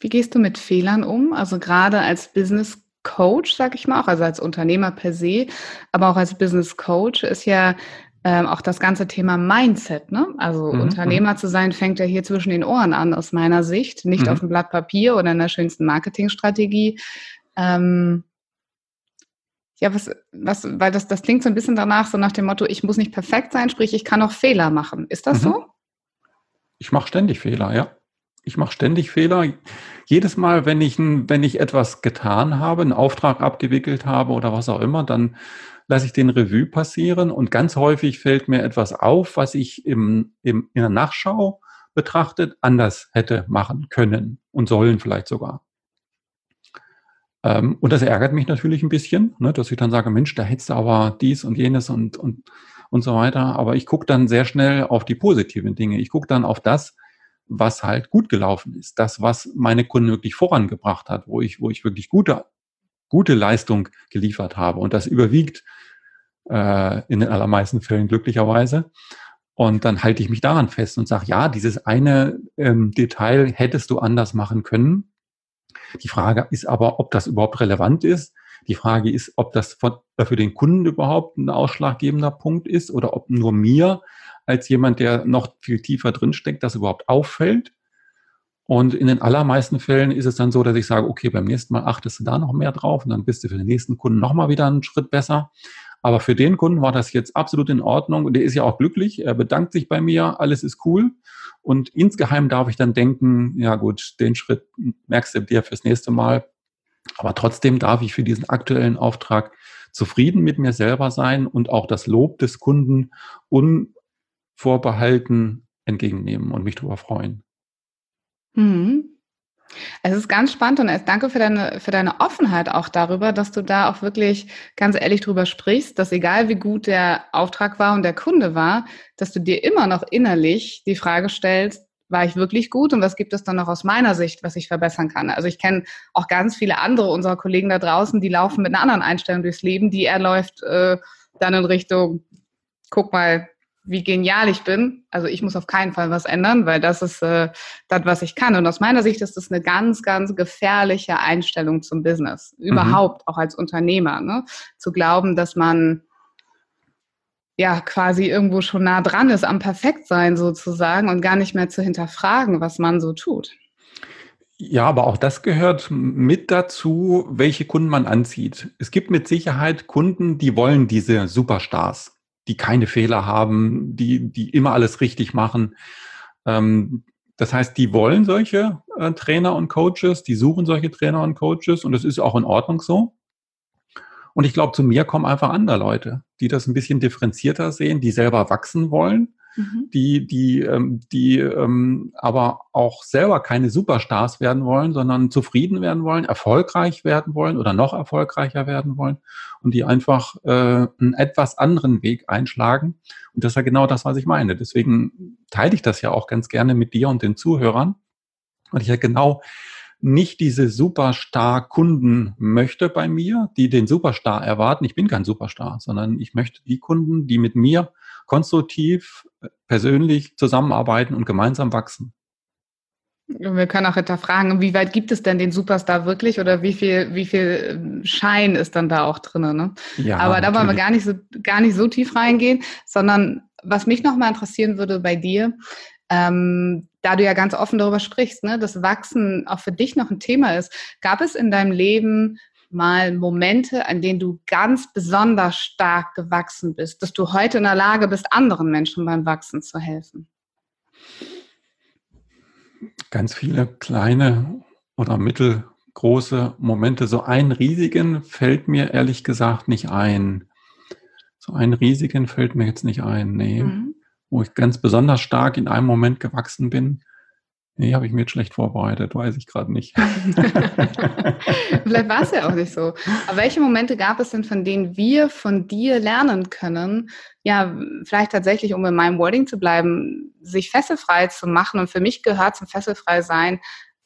Wie gehst du mit Fehlern um? Also gerade als Business Coach, sag ich mal auch, also als Unternehmer per se, aber auch als Business Coach ist ja ähm, auch das ganze Thema Mindset. Ne? Also mhm. Unternehmer mhm. zu sein, fängt ja hier zwischen den Ohren an, aus meiner Sicht. Nicht mhm. auf dem Blatt Papier oder in der schönsten Marketingstrategie. Ähm, ja, was, was, weil das, das klingt so ein bisschen danach, so nach dem Motto, ich muss nicht perfekt sein, sprich, ich kann auch Fehler machen. Ist das mhm. so? Ich mache ständig Fehler, ja. Ich mache ständig Fehler. Jedes Mal, wenn ich, wenn ich etwas getan habe, einen Auftrag abgewickelt habe oder was auch immer, dann lasse ich den Revue passieren und ganz häufig fällt mir etwas auf, was ich im, im, in der Nachschau betrachtet anders hätte machen können und sollen vielleicht sogar. Ähm, und das ärgert mich natürlich ein bisschen, ne, dass ich dann sage, Mensch, da hättest du aber dies und jenes und, und, und so weiter. Aber ich gucke dann sehr schnell auf die positiven Dinge. Ich gucke dann auf das, was halt gut gelaufen ist, das, was meine Kunden wirklich vorangebracht hat, wo ich, wo ich wirklich gute gute Leistung geliefert habe. Und das überwiegt äh, in den allermeisten Fällen glücklicherweise. Und dann halte ich mich daran fest und sage, ja, dieses eine ähm, Detail hättest du anders machen können. Die Frage ist aber, ob das überhaupt relevant ist. Die Frage ist, ob das von, für den Kunden überhaupt ein ausschlaggebender Punkt ist oder ob nur mir als jemand, der noch viel tiefer drinsteckt, das überhaupt auffällt. Und in den allermeisten Fällen ist es dann so, dass ich sage, okay, beim nächsten Mal achtest du da noch mehr drauf und dann bist du für den nächsten Kunden nochmal wieder einen Schritt besser. Aber für den Kunden war das jetzt absolut in Ordnung der ist ja auch glücklich. Er bedankt sich bei mir, alles ist cool. Und insgeheim darf ich dann denken, ja gut, den Schritt merkst du dir fürs nächste Mal. Aber trotzdem darf ich für diesen aktuellen Auftrag zufrieden mit mir selber sein und auch das Lob des Kunden unvorbehalten entgegennehmen und mich darüber freuen. Mhm. Es ist ganz spannend und danke für deine, für deine Offenheit auch darüber, dass du da auch wirklich ganz ehrlich drüber sprichst, dass egal wie gut der Auftrag war und der Kunde war, dass du dir immer noch innerlich die Frage stellst, war ich wirklich gut und was gibt es dann noch aus meiner Sicht, was ich verbessern kann? Also ich kenne auch ganz viele andere unserer Kollegen da draußen, die laufen mit einer anderen Einstellung durchs Leben, die er läuft äh, dann in Richtung, guck mal, wie genial ich bin. Also ich muss auf keinen Fall was ändern, weil das ist äh, das, was ich kann. Und aus meiner Sicht ist das eine ganz, ganz gefährliche Einstellung zum Business. Mhm. Überhaupt, auch als Unternehmer. Ne? Zu glauben, dass man ja quasi irgendwo schon nah dran ist am Perfektsein sozusagen und gar nicht mehr zu hinterfragen, was man so tut. Ja, aber auch das gehört mit dazu, welche Kunden man anzieht. Es gibt mit Sicherheit Kunden, die wollen diese Superstars die keine Fehler haben, die, die immer alles richtig machen. Ähm, das heißt, die wollen solche äh, Trainer und Coaches, die suchen solche Trainer und Coaches und das ist auch in Ordnung so. Und ich glaube, zu mir kommen einfach andere Leute, die das ein bisschen differenzierter sehen, die selber wachsen wollen mhm. die, die, ähm, die ähm, aber auch selber keine Superstars werden wollen, sondern zufrieden werden wollen, erfolgreich werden wollen oder noch erfolgreicher werden wollen und die einfach äh, einen etwas anderen Weg einschlagen. Und das ist ja genau das, was ich meine. Deswegen teile ich das ja auch ganz gerne mit dir und den Zuhörern, weil ich ja genau nicht diese Superstar-Kunden möchte bei mir, die den Superstar erwarten. Ich bin kein Superstar, sondern ich möchte die Kunden, die mit mir konstruktiv, persönlich zusammenarbeiten und gemeinsam wachsen. Wir können auch hinterfragen, wie weit gibt es denn den Superstar wirklich oder wie viel, wie viel ähm, Schein ist dann da auch drin? Ne? Ja, Aber da wollen wir gar nicht so, gar nicht so tief reingehen, sondern was mich nochmal interessieren würde bei dir, ähm, da du ja ganz offen darüber sprichst, ne, dass Wachsen auch für dich noch ein Thema ist, gab es in deinem Leben mal Momente, an denen du ganz besonders stark gewachsen bist, dass du heute in der Lage bist, anderen Menschen beim Wachsen zu helfen? Ganz viele kleine oder mittelgroße Momente. So einen riesigen fällt mir ehrlich gesagt nicht ein. So einen riesigen fällt mir jetzt nicht ein, nee. Mhm. Wo ich ganz besonders stark in einem Moment gewachsen bin, Nee, habe ich mir jetzt schlecht vorbereitet, weiß ich gerade nicht. Vielleicht war es ja auch nicht so. Aber welche Momente gab es denn, von denen wir von dir lernen können? Ja, vielleicht tatsächlich, um in meinem Wording zu bleiben, sich fesselfrei zu machen. Und für mich gehört zum Fesselfrei sein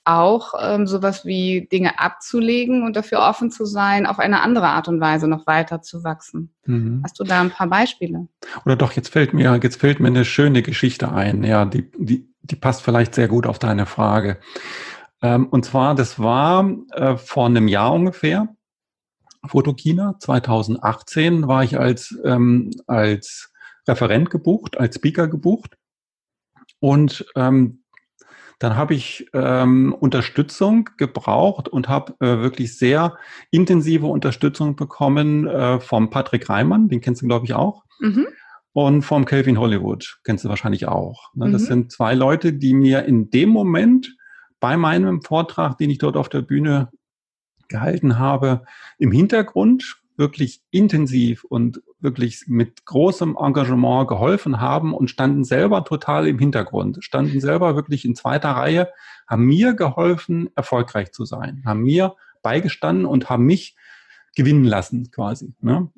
auch ähm, sowas wie Dinge abzulegen und dafür offen zu sein, auf eine andere Art und Weise noch weiter zu wachsen. Mhm. Hast du da ein paar Beispiele? Oder doch, jetzt fällt mir, jetzt fällt mir eine schöne Geschichte ein, ja, die, die, die passt vielleicht sehr gut auf deine Frage. Ähm, und zwar, das war äh, vor einem Jahr ungefähr, Fotokina, 2018 war ich als, ähm, als Referent gebucht, als Speaker gebucht. Und ähm, dann habe ich ähm, Unterstützung gebraucht und habe äh, wirklich sehr intensive Unterstützung bekommen äh, vom Patrick Reimann, den kennst du, glaube ich, auch. Mhm. Und vom Kelvin Hollywood, kennst du wahrscheinlich auch. Ne? Mhm. Das sind zwei Leute, die mir in dem Moment bei meinem Vortrag, den ich dort auf der Bühne gehalten habe, im Hintergrund wirklich intensiv und wirklich mit großem Engagement geholfen haben und standen selber total im Hintergrund, standen selber wirklich in zweiter Reihe, haben mir geholfen, erfolgreich zu sein, haben mir beigestanden und haben mich gewinnen lassen quasi. Ne?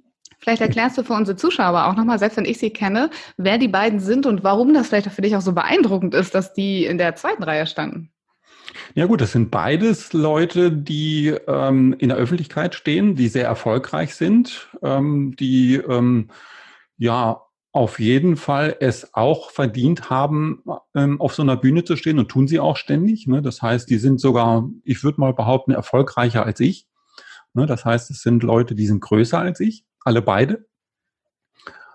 Vielleicht erklärst du für unsere Zuschauer auch nochmal, selbst wenn ich sie kenne, wer die beiden sind und warum das vielleicht für dich auch so beeindruckend ist, dass die in der zweiten Reihe standen. Ja gut, das sind beides Leute, die ähm, in der Öffentlichkeit stehen, die sehr erfolgreich sind, ähm, die ähm, ja auf jeden Fall es auch verdient haben, ähm, auf so einer Bühne zu stehen und tun sie auch ständig. Ne? Das heißt, die sind sogar, ich würde mal behaupten, erfolgreicher als ich. Ne? Das heißt, es sind Leute, die sind größer als ich, alle beide.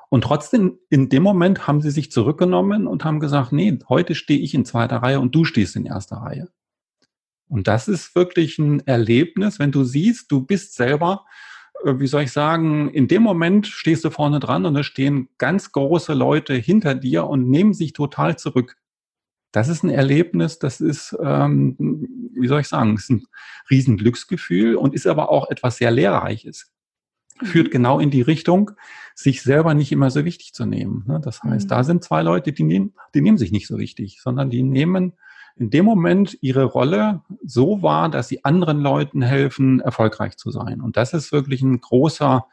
Und trotzdem, in dem Moment haben sie sich zurückgenommen und haben gesagt, nee, heute stehe ich in zweiter Reihe und du stehst in erster Reihe. Und das ist wirklich ein Erlebnis, wenn du siehst, du bist selber, äh, wie soll ich sagen, in dem Moment stehst du vorne dran und es stehen ganz große Leute hinter dir und nehmen sich total zurück. Das ist ein Erlebnis, das ist, ähm, wie soll ich sagen, ist ein Riesenglücksgefühl und ist aber auch etwas sehr Lehrreiches. Führt genau in die Richtung, sich selber nicht immer so wichtig zu nehmen. Ne? Das heißt, mhm. da sind zwei Leute, die nehmen, die nehmen sich nicht so wichtig, sondern die nehmen in dem Moment ihre Rolle so wahr, dass sie anderen Leuten helfen, erfolgreich zu sein. Und das ist wirklich ein großer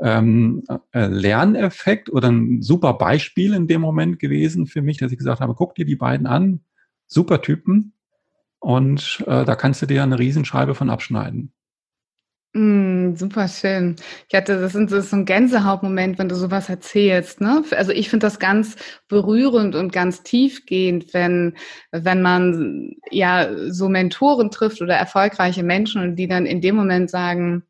ähm, äh, Lerneffekt oder ein super Beispiel in dem Moment gewesen für mich, dass ich gesagt habe, guck dir die beiden an, super Typen und äh, da kannst du dir eine Riesenscheibe von abschneiden. Mm, super schön. Ich hatte, das, sind, das ist so ein Gänsehautmoment, wenn du sowas erzählst. Ne? Also ich finde das ganz berührend und ganz tiefgehend, wenn, wenn man ja so Mentoren trifft oder erfolgreiche Menschen und die dann in dem Moment sagen,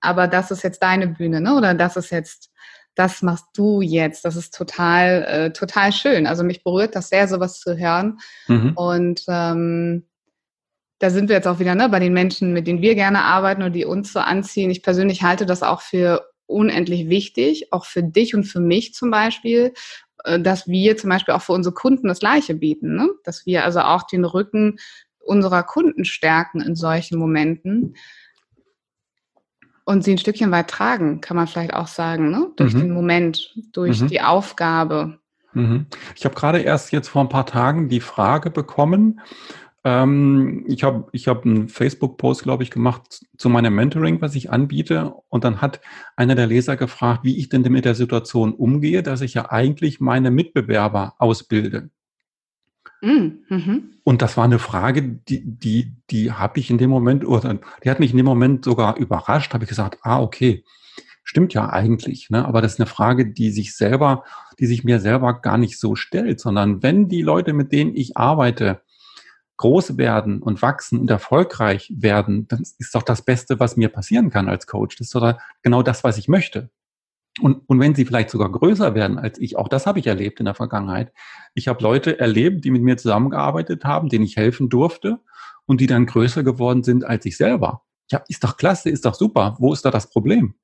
aber das ist jetzt deine Bühne, ne? Oder das ist jetzt, das machst du jetzt. Das ist total, äh, total schön. Also mich berührt das sehr, sowas zu hören. Mhm. Und ähm, da sind wir jetzt auch wieder ne, bei den Menschen, mit denen wir gerne arbeiten und die uns so anziehen. Ich persönlich halte das auch für unendlich wichtig, auch für dich und für mich zum Beispiel, äh, dass wir zum Beispiel auch für unsere Kunden das Gleiche bieten, ne? dass wir also auch den Rücken unserer Kunden stärken in solchen Momenten. Und sie ein Stückchen weit tragen, kann man vielleicht auch sagen, ne? durch mhm. den Moment, durch mhm. die Aufgabe. Mhm. Ich habe gerade erst jetzt vor ein paar Tagen die Frage bekommen, ähm, ich habe ich hab einen Facebook-Post, glaube ich, gemacht zu meinem Mentoring, was ich anbiete. Und dann hat einer der Leser gefragt, wie ich denn mit der Situation umgehe, dass ich ja eigentlich meine Mitbewerber ausbilde. Mm, mhm. Und das war eine Frage, die, die, die habe ich in dem Moment, oder die hat mich in dem Moment sogar überrascht, habe ich gesagt, ah, okay, stimmt ja eigentlich, ne? aber das ist eine Frage, die sich selber, die sich mir selber gar nicht so stellt, sondern wenn die Leute, mit denen ich arbeite, groß werden und wachsen und erfolgreich werden, dann ist doch das Beste, was mir passieren kann als Coach. Das ist doch genau das, was ich möchte. Und, und wenn sie vielleicht sogar größer werden als ich, auch das habe ich erlebt in der Vergangenheit. Ich habe Leute erlebt, die mit mir zusammengearbeitet haben, denen ich helfen durfte und die dann größer geworden sind als ich selber. Ja, ist doch klasse, ist doch super. Wo ist da das Problem?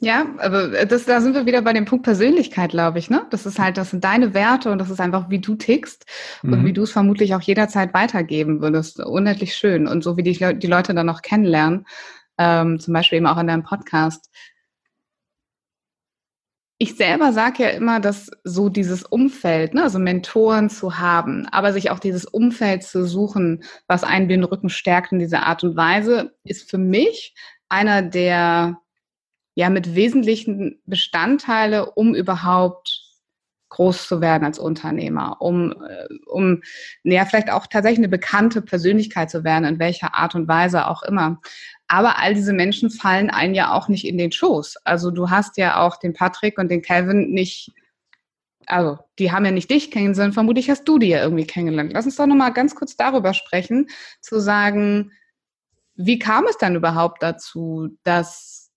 Ja, aber das, da sind wir wieder bei dem Punkt Persönlichkeit, glaube ich. Ne? Das ist halt, das sind deine Werte und das ist einfach, wie du tickst mhm. und wie du es vermutlich auch jederzeit weitergeben würdest. Unendlich schön. Und so wie die, die Leute dann noch kennenlernen, ähm, zum Beispiel eben auch in deinem Podcast. Ich selber sage ja immer, dass so dieses Umfeld, ne, also Mentoren zu haben, aber sich auch dieses Umfeld zu suchen, was einen den Rücken stärkt in dieser Art und Weise, ist für mich einer der ja mit wesentlichen Bestandteile, um überhaupt groß zu werden als Unternehmer, um, äh, um ja vielleicht auch tatsächlich eine bekannte Persönlichkeit zu werden, in welcher Art und Weise auch immer. Aber all diese Menschen fallen einen ja auch nicht in den Schoß. Also du hast ja auch den Patrick und den Kevin nicht, also die haben ja nicht dich kennengelernt, sondern vermutlich hast du die ja irgendwie kennengelernt. Lass uns doch nochmal ganz kurz darüber sprechen, zu sagen, wie kam es dann überhaupt dazu, dass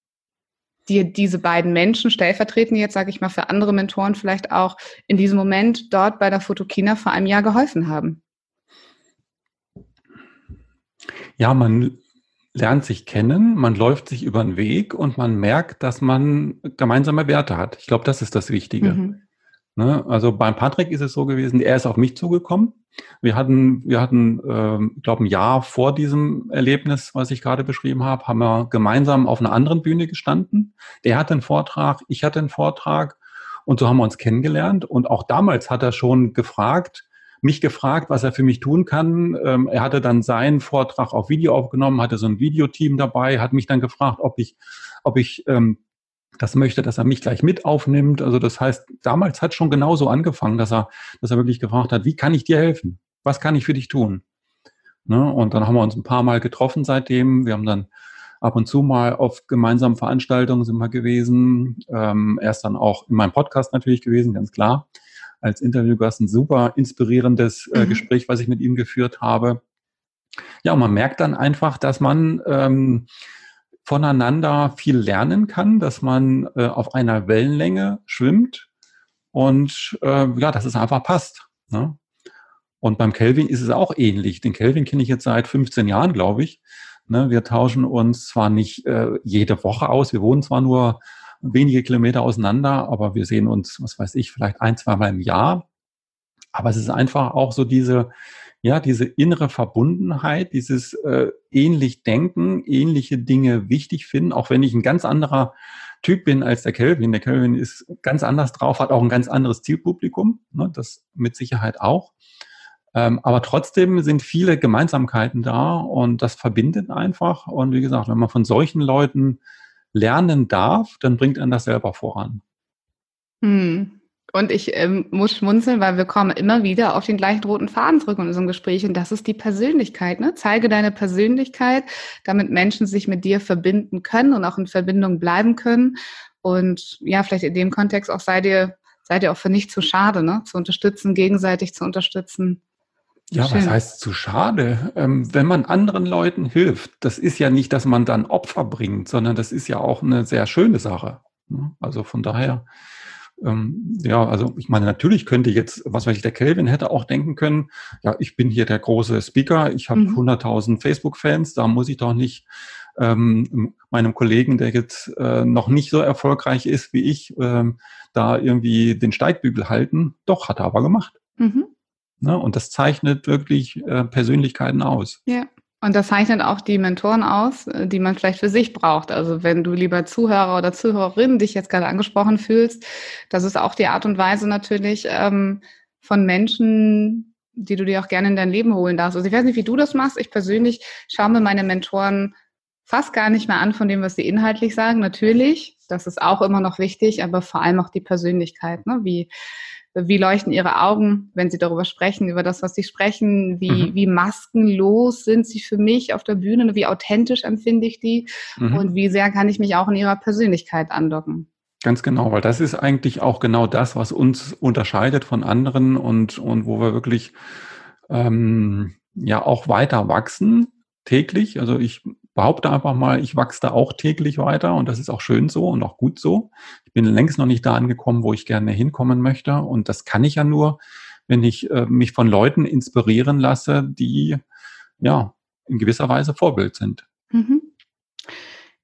dir diese beiden Menschen stellvertretend jetzt, sage ich mal, für andere Mentoren vielleicht auch in diesem Moment dort bei der Fotokina vor einem Jahr geholfen haben? Ja, man lernt sich kennen, man läuft sich über den Weg und man merkt, dass man gemeinsame Werte hat. Ich glaube, das ist das Wichtige. Mhm. Ne? Also beim Patrick ist es so gewesen, er ist auf mich zugekommen. Wir hatten, wir hatten, ähm, ich glaube, ein Jahr vor diesem Erlebnis, was ich gerade beschrieben habe, haben wir gemeinsam auf einer anderen Bühne gestanden. Der hatte einen Vortrag, ich hatte einen Vortrag und so haben wir uns kennengelernt. Und auch damals hat er schon gefragt, mich gefragt, was er für mich tun kann. Ähm, er hatte dann seinen Vortrag auf Video aufgenommen, hatte so ein Videoteam dabei, hat mich dann gefragt, ob ich, ob ich ähm, das möchte, dass er mich gleich mit aufnimmt. Also das heißt, damals hat schon genauso angefangen, dass er, dass er wirklich gefragt hat, wie kann ich dir helfen? Was kann ich für dich tun? Ne? Und dann haben wir uns ein paar Mal getroffen seitdem. Wir haben dann ab und zu mal auf gemeinsamen Veranstaltungen sind wir gewesen. Ähm, er ist dann auch in meinem Podcast natürlich gewesen, ganz klar. Als Interviewgast ein super inspirierendes äh, mhm. Gespräch, was ich mit ihm geführt habe. Ja, und man merkt dann einfach, dass man ähm, voneinander viel lernen kann, dass man äh, auf einer Wellenlänge schwimmt und äh, ja, dass es einfach passt. Ne? Und beim Kelvin ist es auch ähnlich. Den Kelvin kenne ich jetzt seit 15 Jahren, glaube ich. Ne? Wir tauschen uns zwar nicht äh, jede Woche aus, wir wohnen zwar nur wenige Kilometer auseinander, aber wir sehen uns, was weiß ich, vielleicht ein, zwei Mal im Jahr. Aber es ist einfach auch so diese, ja, diese innere Verbundenheit, dieses äh, ähnlich denken, ähnliche Dinge wichtig finden, auch wenn ich ein ganz anderer Typ bin als der Kelvin. Der Kelvin ist ganz anders drauf, hat auch ein ganz anderes Zielpublikum, ne, das mit Sicherheit auch. Ähm, aber trotzdem sind viele Gemeinsamkeiten da und das verbindet einfach. Und wie gesagt, wenn man von solchen Leuten lernen darf, dann bringt einen das selber voran. Hm. Und ich ähm, muss schmunzeln, weil wir kommen immer wieder auf den gleichen roten Faden zurück in unserem Gespräch. Und das ist die Persönlichkeit. Ne? Zeige deine Persönlichkeit, damit Menschen sich mit dir verbinden können und auch in Verbindung bleiben können. Und ja, vielleicht in dem Kontext auch sei dir, sei dir auch für nicht zu schade, ne? zu unterstützen, gegenseitig zu unterstützen. Ja, Schön. was heißt zu schade? Ähm, wenn man anderen Leuten hilft, das ist ja nicht, dass man dann Opfer bringt, sondern das ist ja auch eine sehr schöne Sache. Ne? Also von daher ähm, ja, also ich meine, natürlich könnte jetzt, was weiß ich, der Kelvin hätte auch denken können, ja, ich bin hier der große Speaker, ich habe mhm. 100.000 Facebook-Fans, da muss ich doch nicht ähm, meinem Kollegen, der jetzt äh, noch nicht so erfolgreich ist wie ich, ähm, da irgendwie den Steigbügel halten. Doch, hat er aber gemacht. Mhm. Ne? Und das zeichnet wirklich äh, Persönlichkeiten aus. Ja. Und das zeichnet auch die Mentoren aus, äh, die man vielleicht für sich braucht. Also wenn du lieber Zuhörer oder Zuhörerin dich jetzt gerade angesprochen fühlst, das ist auch die Art und Weise natürlich ähm, von Menschen, die du dir auch gerne in dein Leben holen darfst. Also ich weiß nicht, wie du das machst. Ich persönlich schaue mir meine Mentoren fast gar nicht mehr an von dem, was sie inhaltlich sagen. Natürlich, das ist auch immer noch wichtig, aber vor allem auch die Persönlichkeit. Ne? Wie wie leuchten ihre Augen, wenn sie darüber sprechen, über das, was sie sprechen, wie, mhm. wie maskenlos sind sie für mich auf der Bühne, wie authentisch empfinde ich die mhm. und wie sehr kann ich mich auch in ihrer Persönlichkeit andocken. Ganz genau, weil das ist eigentlich auch genau das, was uns unterscheidet von anderen und, und wo wir wirklich ähm, ja auch weiter wachsen täglich. Also ich behaupte einfach mal, ich wachse da auch täglich weiter und das ist auch schön so und auch gut so. Ich bin längst noch nicht da angekommen, wo ich gerne hinkommen möchte und das kann ich ja nur, wenn ich äh, mich von Leuten inspirieren lasse, die ja in gewisser Weise Vorbild sind. Mhm.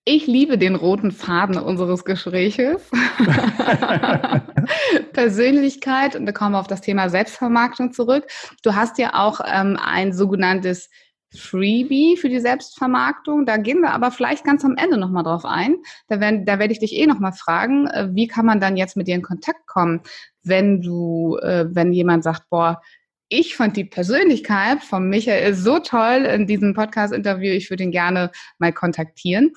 Ich liebe den roten Faden unseres Gespräches. Persönlichkeit, und da kommen wir auf das Thema Selbstvermarktung zurück. Du hast ja auch ähm, ein sogenanntes Freebie für die Selbstvermarktung. Da gehen wir aber vielleicht ganz am Ende nochmal drauf ein. Da, werden, da werde ich dich eh nochmal fragen, äh, wie kann man dann jetzt mit dir in Kontakt kommen, wenn du, äh, wenn jemand sagt, boah, ich fand die Persönlichkeit von Michael so toll in diesem Podcast-Interview, ich würde ihn gerne mal kontaktieren.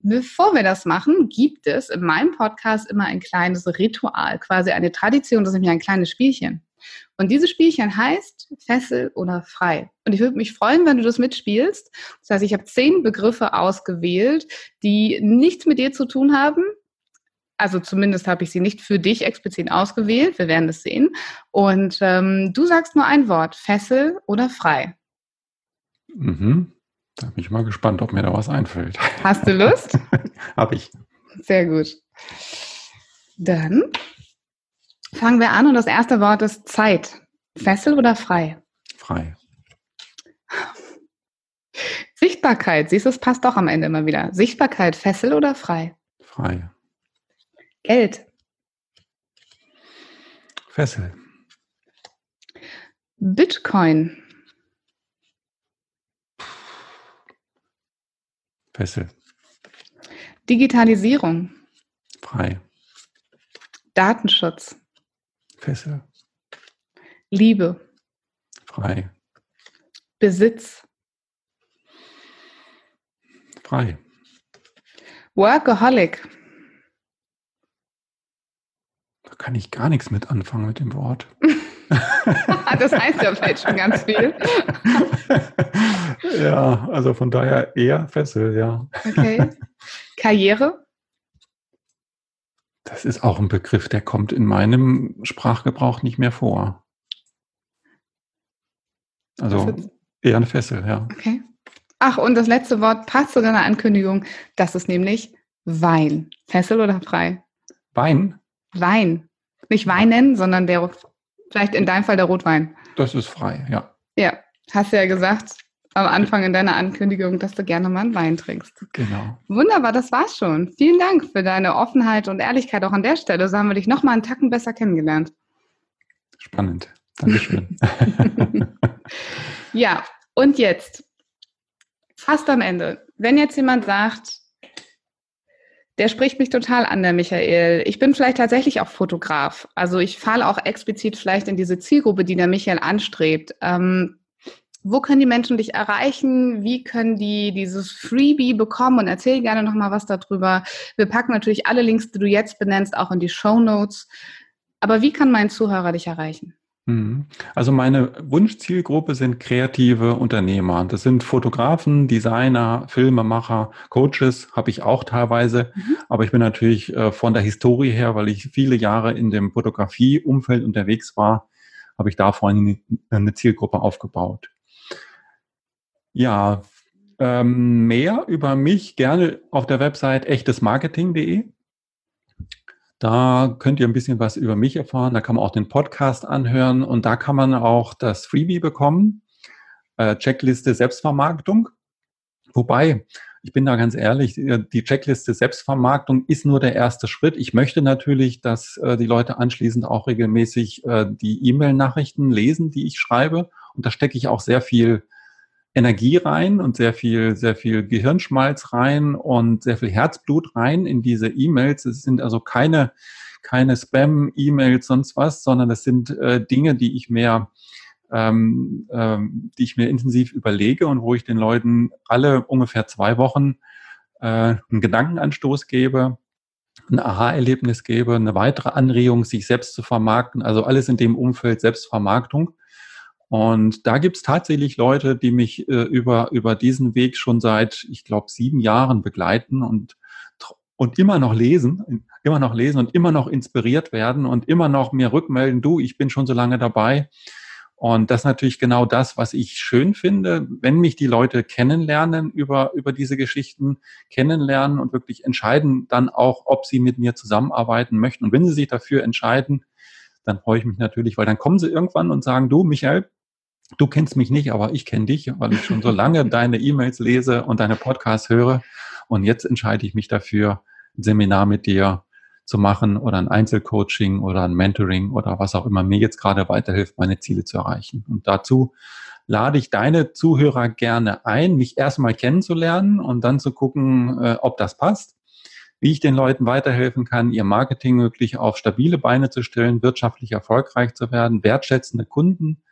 Bevor wir das machen, gibt es in meinem Podcast immer ein kleines Ritual, quasi eine Tradition, das ist nämlich ein kleines Spielchen. Und dieses Spielchen heißt Fessel oder Frei. Und ich würde mich freuen, wenn du das mitspielst. Das heißt, ich habe zehn Begriffe ausgewählt, die nichts mit dir zu tun haben. Also zumindest habe ich sie nicht für dich explizit ausgewählt. Wir werden es sehen. Und ähm, du sagst nur ein Wort, Fessel oder Frei. Mhm. Da bin ich mal gespannt, ob mir da was einfällt. Hast du Lust? habe ich. Sehr gut. Dann Fangen wir an und das erste Wort ist Zeit. Fessel oder frei? Frei. Sichtbarkeit, siehst du, es passt doch am Ende immer wieder. Sichtbarkeit, Fessel oder frei? Frei. Geld. Fessel. Bitcoin. Fessel. Digitalisierung. Frei. Datenschutz. Fessel. Liebe. Frei. Besitz. Frei. Workaholic. Da kann ich gar nichts mit anfangen mit dem Wort. das heißt ja vielleicht schon ganz viel. ja, also von daher eher Fessel, ja. Okay. Karriere? Das ist auch ein Begriff, der kommt in meinem Sprachgebrauch nicht mehr vor. Also eher eine Fessel, ja. Okay. Ach, und das letzte Wort passt zu deiner Ankündigung. Das ist nämlich Wein. Fessel oder frei? Wein? Wein. Nicht weinen, sondern der, vielleicht in deinem Fall der Rotwein. Das ist frei, ja. Ja, hast du ja gesagt am Anfang in deiner Ankündigung, dass du gerne mal einen Wein trinkst. Genau. Wunderbar, das war's schon. Vielen Dank für deine Offenheit und Ehrlichkeit auch an der Stelle. So haben wir dich noch mal einen Tacken besser kennengelernt. Spannend. Dankeschön. ja, und jetzt, fast am Ende. Wenn jetzt jemand sagt, der spricht mich total an, der Michael. Ich bin vielleicht tatsächlich auch Fotograf. Also ich falle auch explizit vielleicht in diese Zielgruppe, die der Michael anstrebt. Ähm, wo können die Menschen dich erreichen? Wie können die dieses Freebie bekommen? Und erzähl gerne nochmal was darüber. Wir packen natürlich alle Links, die du jetzt benennst, auch in die Show Notes. Aber wie kann mein Zuhörer dich erreichen? Mhm. Also meine Wunschzielgruppe sind kreative Unternehmer. Das sind Fotografen, Designer, Filmemacher, Coaches habe ich auch teilweise. Mhm. Aber ich bin natürlich äh, von der Historie her, weil ich viele Jahre in dem Fotografieumfeld unterwegs war, habe ich da vorhin eine Zielgruppe aufgebaut. Ja, ähm, mehr über mich gerne auf der Website echtesmarketing.de. Da könnt ihr ein bisschen was über mich erfahren. Da kann man auch den Podcast anhören und da kann man auch das Freebie bekommen. Äh, Checkliste Selbstvermarktung. Wobei, ich bin da ganz ehrlich, die Checkliste Selbstvermarktung ist nur der erste Schritt. Ich möchte natürlich, dass äh, die Leute anschließend auch regelmäßig äh, die E-Mail-Nachrichten lesen, die ich schreibe. Und da stecke ich auch sehr viel Energie rein und sehr viel, sehr viel Gehirnschmalz rein und sehr viel Herzblut rein in diese E-Mails. Es sind also keine, keine Spam-E-Mails, sonst was, sondern es sind äh, Dinge, die ich mehr, ähm, ähm, die ich mir intensiv überlege und wo ich den Leuten alle ungefähr zwei Wochen äh, einen Gedankenanstoß gebe, ein Aha-Erlebnis gebe, eine weitere Anregung, sich selbst zu vermarkten, also alles in dem Umfeld Selbstvermarktung. Und da gibt es tatsächlich Leute, die mich äh, über, über diesen Weg schon seit, ich glaube, sieben Jahren begleiten und, und immer noch lesen, immer noch lesen und immer noch inspiriert werden und immer noch mir rückmelden, du, ich bin schon so lange dabei. Und das ist natürlich genau das, was ich schön finde, wenn mich die Leute kennenlernen über, über diese Geschichten, kennenlernen und wirklich entscheiden dann auch, ob sie mit mir zusammenarbeiten möchten. Und wenn sie sich dafür entscheiden, dann freue ich mich natürlich, weil dann kommen sie irgendwann und sagen, du, Michael, du kennst mich nicht, aber ich kenne dich, weil ich schon so lange deine E-Mails lese und deine Podcasts höre. Und jetzt entscheide ich mich dafür, ein Seminar mit dir zu machen oder ein Einzelcoaching oder ein Mentoring oder was auch immer mir jetzt gerade weiterhilft, meine Ziele zu erreichen. Und dazu lade ich deine Zuhörer gerne ein, mich erstmal kennenzulernen und dann zu gucken, äh, ob das passt, wie ich den Leuten weiterhelfen kann, ihr Marketing wirklich auf stabile Beine zu stellen, wirtschaftlich erfolgreich zu werden, wertschätzende Kunden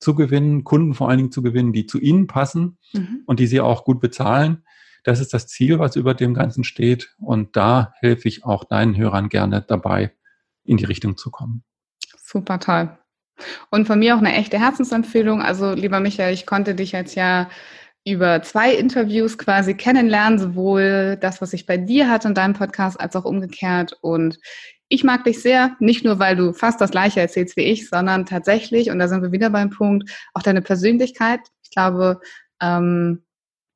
zu gewinnen, Kunden vor allen Dingen zu gewinnen, die zu ihnen passen mhm. und die sie auch gut bezahlen das ist das Ziel, was über dem Ganzen steht. Und da helfe ich auch deinen Hörern gerne dabei, in die Richtung zu kommen. Super toll. Und von mir auch eine echte Herzensempfehlung. Also, lieber Michael, ich konnte dich jetzt ja über zwei Interviews quasi kennenlernen, sowohl das, was ich bei dir hatte in deinem Podcast, als auch umgekehrt. Und ich mag dich sehr, nicht nur, weil du fast das Gleiche erzählst wie ich, sondern tatsächlich, und da sind wir wieder beim Punkt, auch deine Persönlichkeit. Ich glaube, ähm,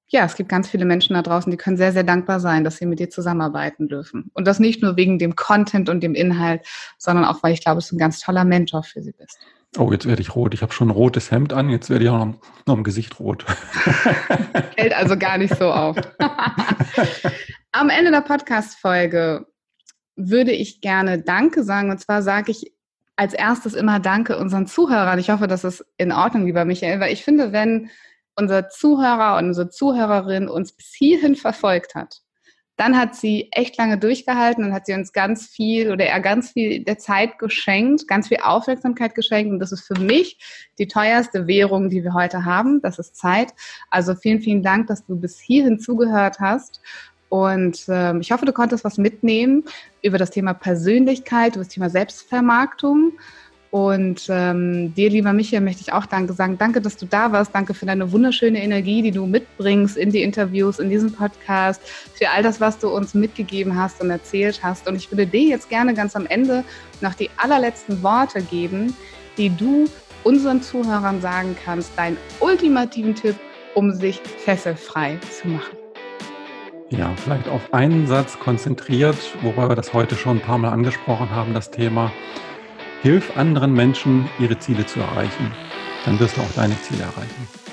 ja, es gibt ganz viele Menschen da draußen, die können sehr, sehr dankbar sein, dass sie mit dir zusammenarbeiten dürfen. Und das nicht nur wegen dem Content und dem Inhalt, sondern auch, weil ich glaube, dass du ein ganz toller Mentor für sie bist. Oh, jetzt werde ich rot. Ich habe schon ein rotes Hemd an, jetzt werde ich auch noch, noch im Gesicht rot. Fällt also gar nicht so auf. Am Ende der Podcast-Folge würde ich gerne Danke sagen. Und zwar sage ich als erstes immer Danke unseren Zuhörern. Ich hoffe, das ist in Ordnung, lieber Michael, weil ich finde, wenn unser Zuhörer und unsere Zuhörerin uns bis hierhin verfolgt hat, dann hat sie echt lange durchgehalten und hat sie uns ganz viel oder er ganz viel der Zeit geschenkt, ganz viel Aufmerksamkeit geschenkt. Und das ist für mich die teuerste Währung, die wir heute haben. Das ist Zeit. Also vielen, vielen Dank, dass du bis hierhin zugehört hast. Und ähm, ich hoffe, du konntest was mitnehmen über das Thema Persönlichkeit, über das Thema Selbstvermarktung. Und ähm, dir, lieber Michael, möchte ich auch Danke sagen. Danke, dass du da warst. Danke für deine wunderschöne Energie, die du mitbringst in die Interviews, in diesem Podcast, für all das, was du uns mitgegeben hast und erzählt hast. Und ich würde dir jetzt gerne ganz am Ende noch die allerletzten Worte geben, die du unseren Zuhörern sagen kannst, deinen ultimativen Tipp, um sich fesselfrei zu machen. Ja, vielleicht auf einen Satz konzentriert, wobei wir das heute schon ein paar Mal angesprochen haben, das Thema. Hilf anderen Menschen, ihre Ziele zu erreichen. Dann wirst du auch deine Ziele erreichen.